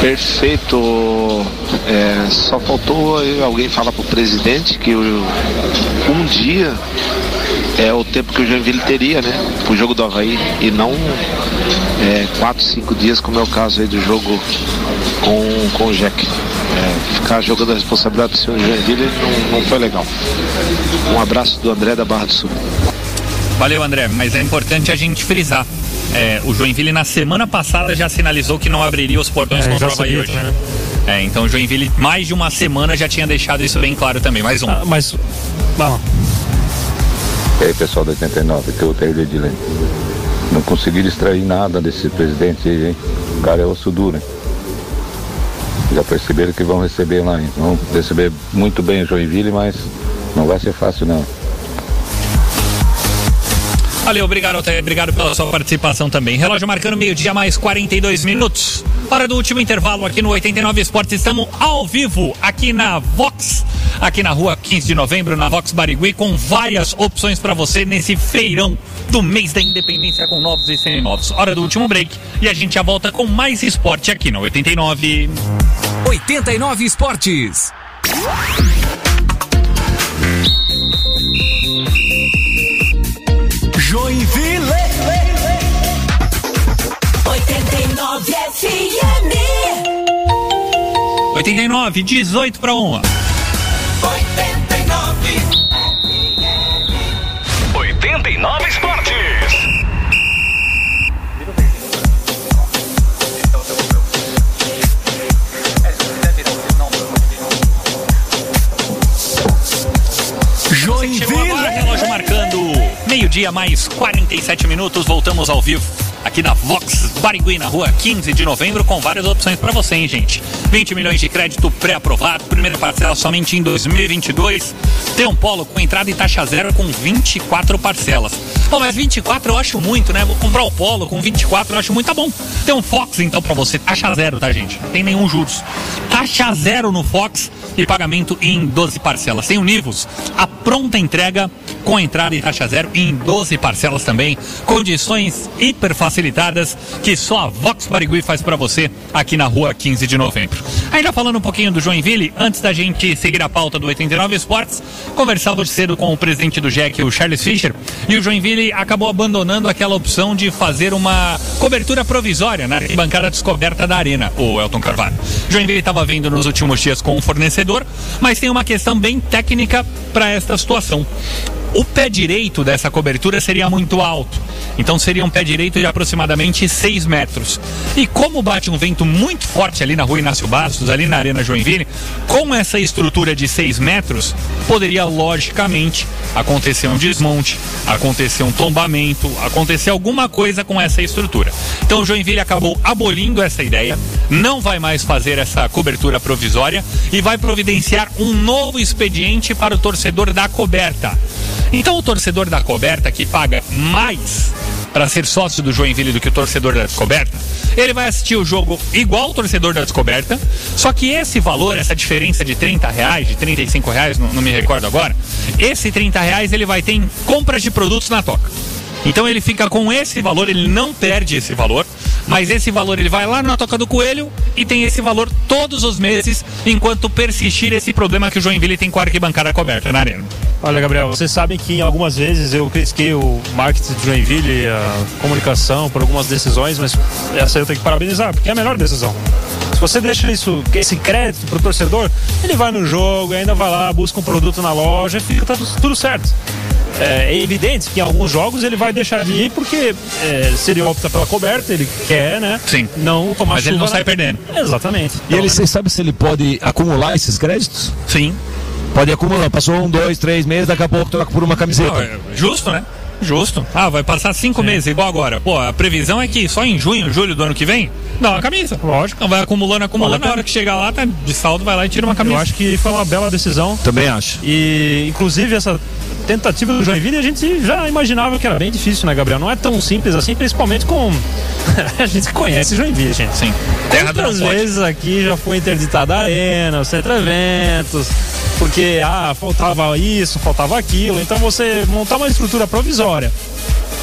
Perfeito. É, só faltou alguém falar pro presidente que o- um dia é o tempo que o Joinville teria, né? Pro jogo do Havaí. E não é, quatro, cinco dias, como é o caso aí do jogo com, com o Jack. É, ficar jogando a responsabilidade do senhor Joinville não, não foi legal. Um abraço do André da Barra do Sul. Valeu, André, mas é importante a gente frisar. É, o Joinville na semana passada já sinalizou que não abriria os portões É, contra o Havaí hoje. né? É, então o Joinville mais de uma semana já tinha deixado isso bem claro também. Mais um. Ah, mas. Bom, E aí, pessoal da 89, que é o Taylor Edilene. Não conseguiram extrair nada desse presidente aí, hein? O cara é osso duro, hein? Já perceberam que vão receber lá, hein? Vão receber muito bem o Joinville, mas não vai ser fácil, não. Valeu, obrigado. Obrigado pela sua participação também. Relógio marcando meio-dia mais 42 minutos. Hora do último intervalo aqui no 89 Esportes. Estamos ao vivo aqui na Vox, aqui na rua 15 de novembro, na Vox Barigui, com várias opções para você nesse feirão do mês da independência com novos e seminovos. Hora do último break e a gente já volta com mais esporte aqui no 89. 89 Esportes. Joinville 89 FM 89, 18 para 1. 89 89 Esportes. Agora, relógio marcando meio-dia mais 47 minutos. Voltamos ao vivo aqui na Vox Barigui, na rua 15 de novembro, com várias opções para você, hein, gente? 20 milhões de crédito pré-aprovado, primeira parcela somente em 2022. Tem um polo com entrada e taxa zero com 24 parcelas. Pô, mas 24 eu acho muito, né? Vou comprar o polo com 24 eu acho muito, tá bom. Tem um Fox então para você, taxa zero, tá, gente? Não tem nenhum juros. Taxa zero no Fox e pagamento em 12 parcelas. Tem o Nivus, a pronta entrega com entrada e taxa zero em 12 parcelas também. Condições hiper facilitadas que só a Vox Barigui faz para você aqui na rua 15 de novembro. Ainda falando um pouquinho do Joinville, antes da gente seguir a pauta do 89 Esportes, conversava cedo com o presidente do JEC, o Charles Fischer, e o Joinville acabou abandonando aquela opção de fazer uma cobertura provisória na bancada descoberta da arena, o Elton Carvalho. Joinville estava vindo nos últimos dias com um fornecedor, mas tem uma questão bem técnica para esta situação. O pé direito dessa cobertura seria muito alto. Então seria um pé direito de aproximadamente 6 metros. E como bate um vento muito forte ali na rua Inácio Bastos, ali na Arena Joinville, com essa estrutura de 6 metros, poderia logicamente acontecer um desmonte, acontecer um tombamento, acontecer alguma coisa com essa estrutura. Então o Joinville acabou abolindo essa ideia, não vai mais fazer essa cobertura provisória e vai providenciar um novo expediente para o torcedor da coberta. Então o torcedor da coberta que paga mais para ser sócio do Joinville do que o torcedor da descoberta, ele vai assistir o jogo igual o torcedor da descoberta, só que esse valor, essa diferença de 30 reais, de 35 reais, não, não me recordo agora, esse 30 reais ele vai ter em compras de produtos na toca. Então ele fica com esse valor, ele não perde esse valor, mas esse valor ele vai lá na Toca do Coelho e tem esse valor todos os meses, enquanto persistir esse problema que o Joinville tem com a arquibancada coberta na arena. Olha, Gabriel, vocês sabem que algumas vezes eu critiquei o marketing de Joinville, a comunicação, por algumas decisões, mas essa eu tenho que parabenizar, porque é a melhor decisão. Você deixa isso, esse crédito pro torcedor, ele vai no jogo, ainda vai lá, busca um produto na loja e fica tudo, tudo certo. É, é evidente que em alguns jogos ele vai deixar de ir porque é, se ele opta pela coberta, ele quer, né? Sim. Não tomar Mas ele não na- sai perdendo. Exatamente. E ele, você sabe se ele pode acumular esses créditos? Sim. Pode acumular. Passou um, dois, três meses, daqui a pouco troca por uma camiseta. Não, é justo, né? Justo. Ah, vai passar cinco meses, igual agora. Pô, a previsão é que só em junho, julho do ano que vem, dá uma camisa. Lógico. Então vai acumulando, acumulando. Na hora que chegar lá, tá de saldo, vai lá e tira uma camisa. Eu acho que foi uma bela decisão. Também acho. E, inclusive, essa tentativa do Joinville, a gente já imaginava que era bem difícil, né, Gabriel? Não é tão simples assim, principalmente com. (laughs) a gente conhece Joinville, gente. Sim. Quantas vezes aqui já foi interditada a arena, o centro eventos, porque ah, faltava isso, faltava aquilo. Então você montar uma estrutura provisória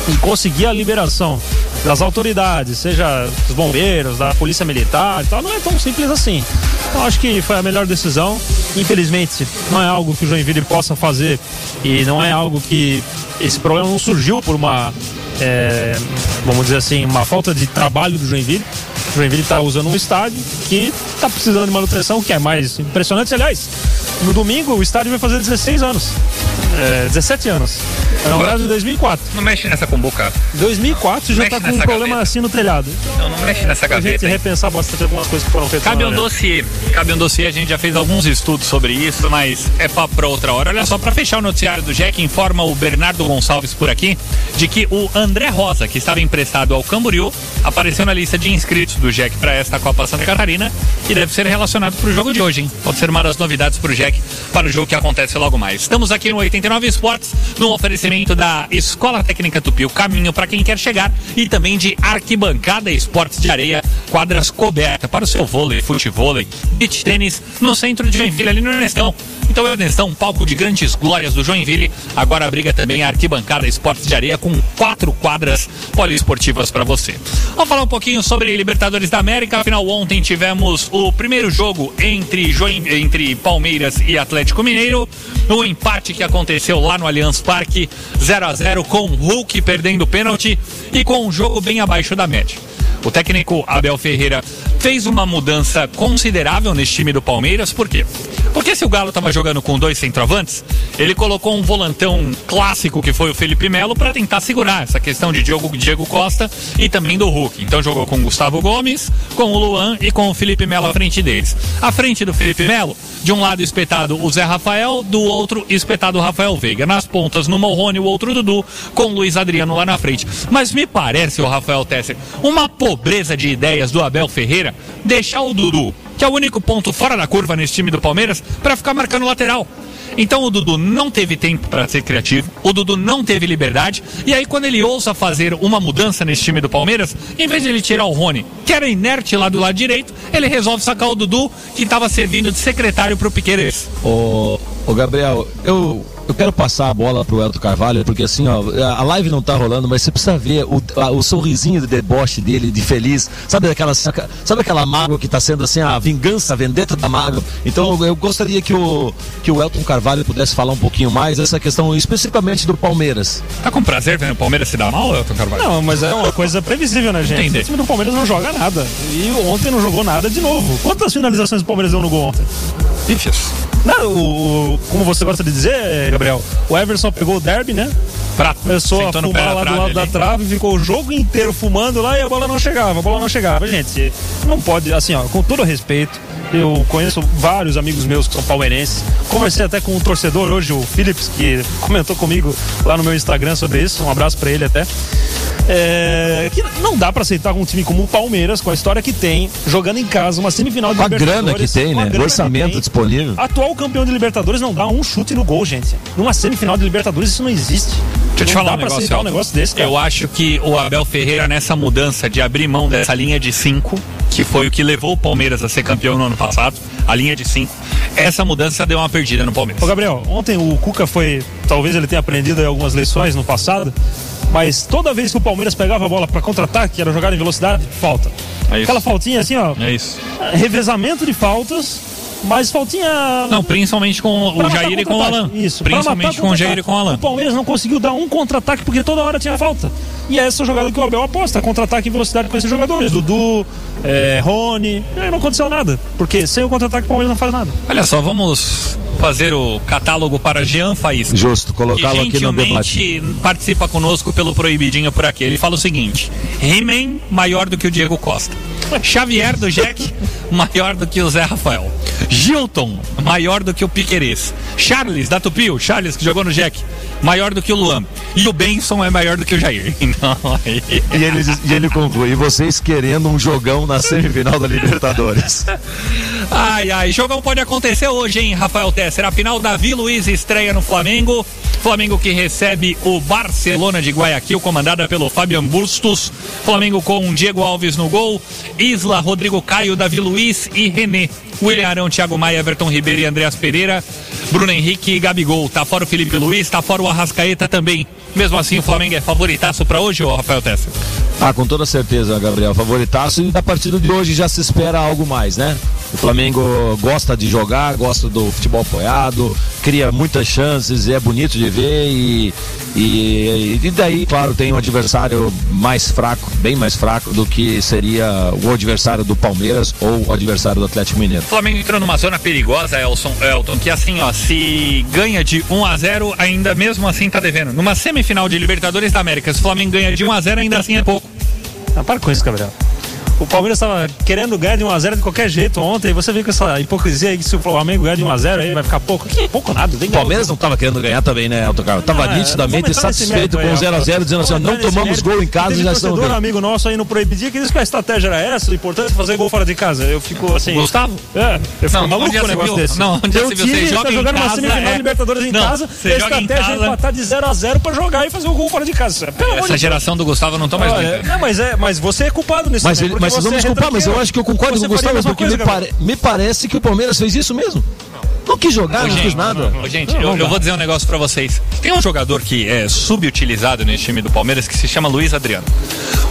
e conseguir a liberação das autoridades, seja dos bombeiros, da polícia militar e tal, não é tão simples assim. Então acho que foi a melhor decisão. Infelizmente, não é algo que o Joinville possa fazer e não é algo que esse problema não surgiu por uma é, vamos dizer assim, uma falta de trabalho do Joinville. O Joinville está usando um estádio que está precisando de manutenção, que é mais impressionante. Aliás, no domingo o estádio vai fazer 16 anos. É, 17 anos. É na verdade de 2004. Não mexe nessa cumbuca. 2004 já Mexe está com um problema gaveta. assim no telhado. Não, não mexe nessa A gente gaveta. hein? repensar bastante algumas coisas que foram feitas. Cabe um dossiê. Cabe um dossiê, a gente já fez alguns estudos sobre isso, mas é papo pra outra hora. Olha só, pra fechar o noticiário do Jack, informa o Bernardo Gonçalves por aqui de que o André Rosa, que estava emprestado ao Camboriú, apareceu na lista de inscritos do Jack para esta Copa Santa Catarina e deve ser relacionado pro jogo de hoje, hein? Pode ser uma das novidades pro Jack para o jogo que acontece logo mais. Estamos aqui no 89 Esportes, no oferecimento da Escola Técnica Tupi, o caminho para quem quer chegar, e também de Arquibancada Esportes de Areia, quadras cobertas para o seu vôlei, futevôlei, beach tênis, no centro de Joinville, ali no Ernestão. Então, Ernestão, palco de grandes glórias do Joinville, agora abriga também a Arquibancada Esportes de Areia com quatro quadras poliesportivas para você. Vamos falar um pouquinho sobre Libertadores da América, afinal, ontem tivemos o primeiro jogo entre, Join... entre Palmeiras e Atlético Mineiro, o empate que aconteceu lá no Allianz Parque, 0 a 0 com o Hulk perdendo o pênalti e com um jogo bem abaixo da média. O técnico Abel Ferreira fez uma mudança considerável nesse time do Palmeiras, por quê? Porque se o Galo estava jogando com dois centroavantes, ele colocou um volantão clássico que foi o Felipe Melo para tentar segurar essa questão de Diogo, Diego Costa e também do Hulk. Então jogou com o Gustavo Gomes, com o Luan e com o Felipe Melo à frente deles. À frente do Felipe Melo, de um lado espetado o Zé Rafael, do outro espetado o Rafael Veiga. Nas pontas, no Morrone, o outro Dudu, com o Luiz Adriano lá na frente. Mas me parece, o Rafael Tesser, uma pobreza de ideias do Abel Ferreira deixar o Dudu, que é o único ponto fora da curva nesse time do Palmeiras, para ficar marcando lateral. Então o Dudu não teve tempo para ser criativo, o Dudu não teve liberdade, e aí quando ele ousa fazer uma mudança nesse time do Palmeiras, em vez de ele tirar o Rony, que era inerte lá do lado direito, ele resolve sacar o Dudu, que estava servindo de secretário pro Piqueires. Ô, ô Gabriel, eu, eu quero passar a bola pro Elton Carvalho, porque assim, ó, a live não tá rolando, mas você precisa ver o, a- o sorrisinho de deboche dele, de feliz. Sabe aquela, sabe aquela mágoa que tá sendo assim, a vingança, a vendetta da mágoa? Então eu gostaria que o, que o Elton Carvalho pudesse falar um pouquinho mais essa questão, especificamente do Palmeiras. Tá com prazer vendo o Palmeiras se dar mal, Elton Carvalho? Não, mas é uma coisa previsível, né, gente? Entendi. O time do Palmeiras não joga nada. E ontem não jogou nada de novo. Quantas finalizações o Palmeiras deu no gol ontem? Pífias. Não, o, o- como você gosta de dizer, Gabriel, o Everson pegou o derby, né? Pra, Começou a sentou fumar da lá do lado da ali. trave, ficou o jogo inteiro fumando lá e a bola não chegava, a bola não chegava. Gente, não pode, assim, ó, com todo respeito, eu conheço vários amigos meus que são palmeirenses. Conversei até com um torcedor hoje, o Philips, que comentou comigo lá no meu Instagram sobre isso. Um abraço pra ele até. É, que não dá pra aceitar um time como o Palmeiras, com a história que tem, jogando em casa, uma semifinal de Com a grana que tem, né? O orçamento tem. disponível. Atual campeão de Libertadores não dá um chute no gol, gente. Numa semifinal de Libertadores isso não existe. Deixa eu te falar um negócio, um negócio desse, cara. Eu acho que o Abel Ferreira, nessa mudança de abrir mão dessa linha de 5, que foi o que levou o Palmeiras a ser campeão no ano passado, a linha de 5, essa mudança deu uma perdida no Palmeiras. Ô Gabriel, ontem o Cuca foi. Talvez ele tenha aprendido aí algumas lições no passado, mas toda vez que o Palmeiras pegava a bola pra contra-ataque, era jogar em velocidade, falta. É. Aquela faltinha assim, ó. É isso. Revezamento de faltas, mas faltinha. Não, principalmente com pra o Jair e com o. Alan. Isso, Principalmente com o Jair e com o Alan. O Palmeiras não conseguiu dar um contra-ataque porque toda hora tinha falta. E é essa jogada que o Abel aposta, contra-ataque em velocidade com esses jogadores. Dudu, é, Rony. E aí não aconteceu nada. Porque sem o contra-ataque o Palmeiras não faz nada. Olha só, vamos fazer o catálogo para Jean Faísca. Justo, colocá-lo que aqui no debate. participa conosco pelo Proibidinho por aqui. Ele fala o seguinte: He-Man maior do que o Diego Costa. Xavier do Jack (laughs) maior do que o Zé Rafael. Gilton maior do que o Piquerez. Charles da Tupi, o Charles que jogou no Jack, maior do que o Luan. E o Benson é maior do que o Jair. (laughs) Então, aí... E ele, e ele conclui, vocês querendo um jogão na semifinal da Libertadores. Ai, ai, jogão pode acontecer hoje, hein, Rafael Tesser? A final, Davi Luiz estreia no Flamengo. Flamengo que recebe o Barcelona de Guayaquil, comandada pelo Fabian Bustos. Flamengo com Diego Alves no gol. Isla, Rodrigo Caio, Davi Luiz e René. William Arão, Thiago Maia, Everton Ribeiro e Andreas Pereira. Bruno Henrique e Gabigol. Tá fora o Felipe Luiz, tá fora o Arrascaeta também. Mesmo assim, o Flamengo é favoritaço pra hoje, ô Rafael Tesser? Ah, com toda certeza, Gabriel. Favoritaço. E da partida de hoje já se espera algo mais, né? O Flamengo gosta de jogar, gosta do futebol apoiado, cria muitas chances, é bonito de ver e, e, e daí, claro, tem um adversário mais fraco, bem mais fraco do que seria o adversário do Palmeiras ou o adversário do Atlético Mineiro. O Flamengo entrou numa zona perigosa, Elson, Elton, que assim, ó, se ganha de 1 a 0 ainda mesmo assim tá devendo. Numa semifinal de Libertadores da América, se o Flamengo ganha de 1 a 0 ainda assim é pouco. Ah, para com isso, Gabriel. O Palmeiras estava querendo ganhar de 1x0 de qualquer jeito ontem. Você vê com essa hipocrisia aí que se o Flamengo ganhar de 1x0 aí vai ficar pouco. Que pouco nada. Tem O que Palmeiras não estava querendo ganhar também, né, Elton Carlos? Tava Ah, é, nitidamente nesse satisfeito com aí, o ó. 0x0, dizendo assim, não nesse tomamos gol em casa e já estamos bem. amigo nosso aí no Proibidia que disse que a estratégia era essa, o importante é fazer gol fora de casa. Eu fico assim. Gustavo? É, eu fico Não, maluco com um negócio viu? desse. Não, onde viu? time Você tá joga em jogando uma semifinal é. Libertadores em Não, casa, a estratégia é empatar de 0x0 pra jogar e fazer o gol fora de casa. Pelo amor Essa de Deus. geração do Gustavo não toma mais não, mas, é, mas você é culpado. Mas, ele, porque mas você vamos é desculpar, mas eu acho que eu concordo com o Gustavo, porque me, pare- me parece que o Palmeiras fez isso mesmo. Não quis jogar, Ô, não gente, quis nada. Ô, gente, eu, eu vou dizer um negócio pra vocês. Tem um jogador que é subutilizado nesse time do Palmeiras que se chama Luiz Adriano.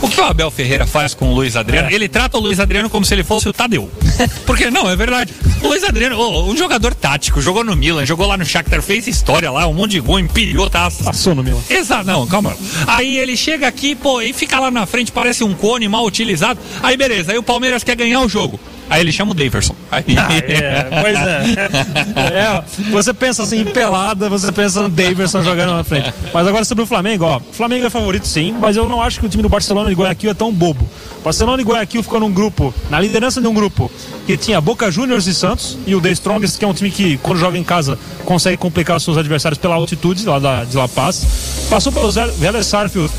O que o Abel Ferreira faz com o Luiz Adriano? Ele trata o Luiz Adriano como se ele fosse o Tadeu. (laughs) Porque, não, é verdade. O Luiz Adriano, ô, um jogador tático, jogou no Milan, jogou lá no Shakhtar, fez história lá, um monte de gol, empilhou taças. Passou no Milan. Exato, não, calma. Aí ele chega aqui, pô, e fica lá na frente, parece um cone mal utilizado. Aí beleza, aí o Palmeiras quer ganhar o jogo. Aí ele chama o Daverson. Aí... É, pois é. É, Você pensa assim, pelada, você pensa no Davidson jogando na frente. Mas agora sobre o Flamengo, ó. Flamengo é favorito sim, mas eu não acho que o time do Barcelona de Guayaquil é tão bobo. O Barcelona e Guayaquil ficou num grupo, na liderança de um grupo, que tinha Boca Juniors e Santos, e o The Strongest, que é um time que, quando joga em casa, consegue complicar os seus adversários pela altitude lá da, de La Paz. Passou pelo Vélez Sarsfield,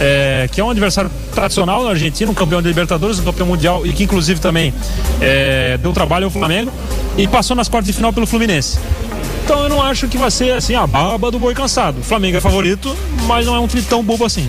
é, que é um adversário tradicional na Argentina, um campeão de Libertadores, um campeão mundial e que inclusive também é, deu trabalho ao Flamengo e passou nas quartas de final pelo Fluminense. Então eu não acho que vai ser assim a baba do boi cansado. O Flamengo é favorito, mas não é um time tão bobo assim.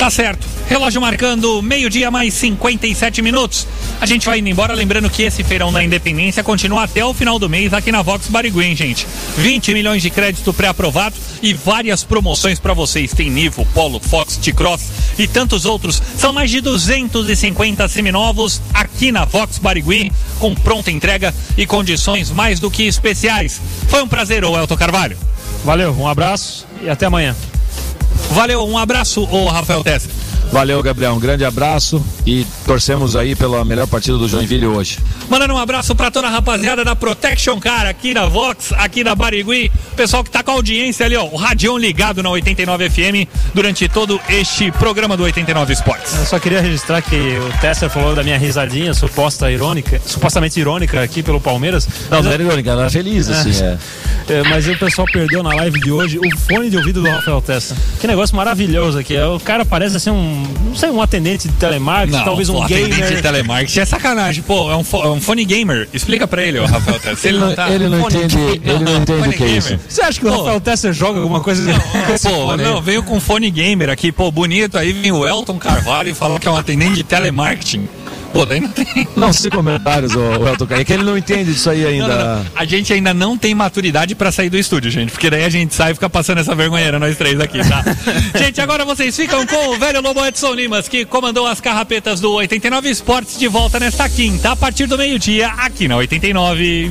Tá certo. Relógio marcando meio-dia mais 57 minutos. A gente vai indo embora, lembrando que esse feirão da Independência continua até o final do mês aqui na Vox Barigui, hein, gente. 20 milhões de crédito pré-aprovado e várias promoções para vocês. Tem Nivo, Polo, Fox, T-Cross e tantos outros. São mais de 250 seminovos aqui na Vox Barigui, com pronta entrega e condições mais do que especiais. Foi um prazer, Elton Carvalho. Valeu, um abraço e até amanhã. Valeu, um abraço, ô Rafael Tessa. Valeu, Gabriel. Um grande abraço e torcemos aí pela melhor partida do Joinville hoje. Mandando um abraço pra toda a rapaziada da Protection Car aqui da Vox, aqui da Barigui. Pessoal que tá com a audiência ali, ó, o radião ligado na 89 FM durante todo este programa do 89 Esportes. Eu só queria registrar que o Tesser falou da minha risadinha suposta irônica, supostamente irônica aqui pelo Palmeiras. Não, Mas não era irônica, ela era feliz, assim. É. É, mas o pessoal perdeu na live de hoje o fone de ouvido do Rafael Tessa. Que negócio maravilhoso aqui. O cara parece assim um, não sei, um atendente de telemarketing, talvez um pô, atendente gamer. de telemarketing é sacanagem. Pô, é um, fo- é um fone gamer. Explica pra ele, ó, Rafael Tess. Ele não- ele não entende- ele não entende o que é gamer. isso. Você acha que o Pô. Rafael Tesser joga alguma coisa esse Pô, não, veio com fone gamer aqui, pô, bonito. Aí vem o Elton Carvalho e falou que é um atendente de telemarketing. Pô, daí não tem. Não, sem comentários, o, o Elton. É que ele não entende disso aí ainda. Não, não, não. A gente ainda não tem maturidade pra sair do estúdio, gente. Porque daí a gente sai e fica passando essa vergonheira, nós três aqui, tá? (laughs) gente, agora vocês ficam com o velho Lobo Edson Limas, que comandou as carrapetas do 89 Esportes de volta nesta quinta, a partir do meio-dia, aqui na 89.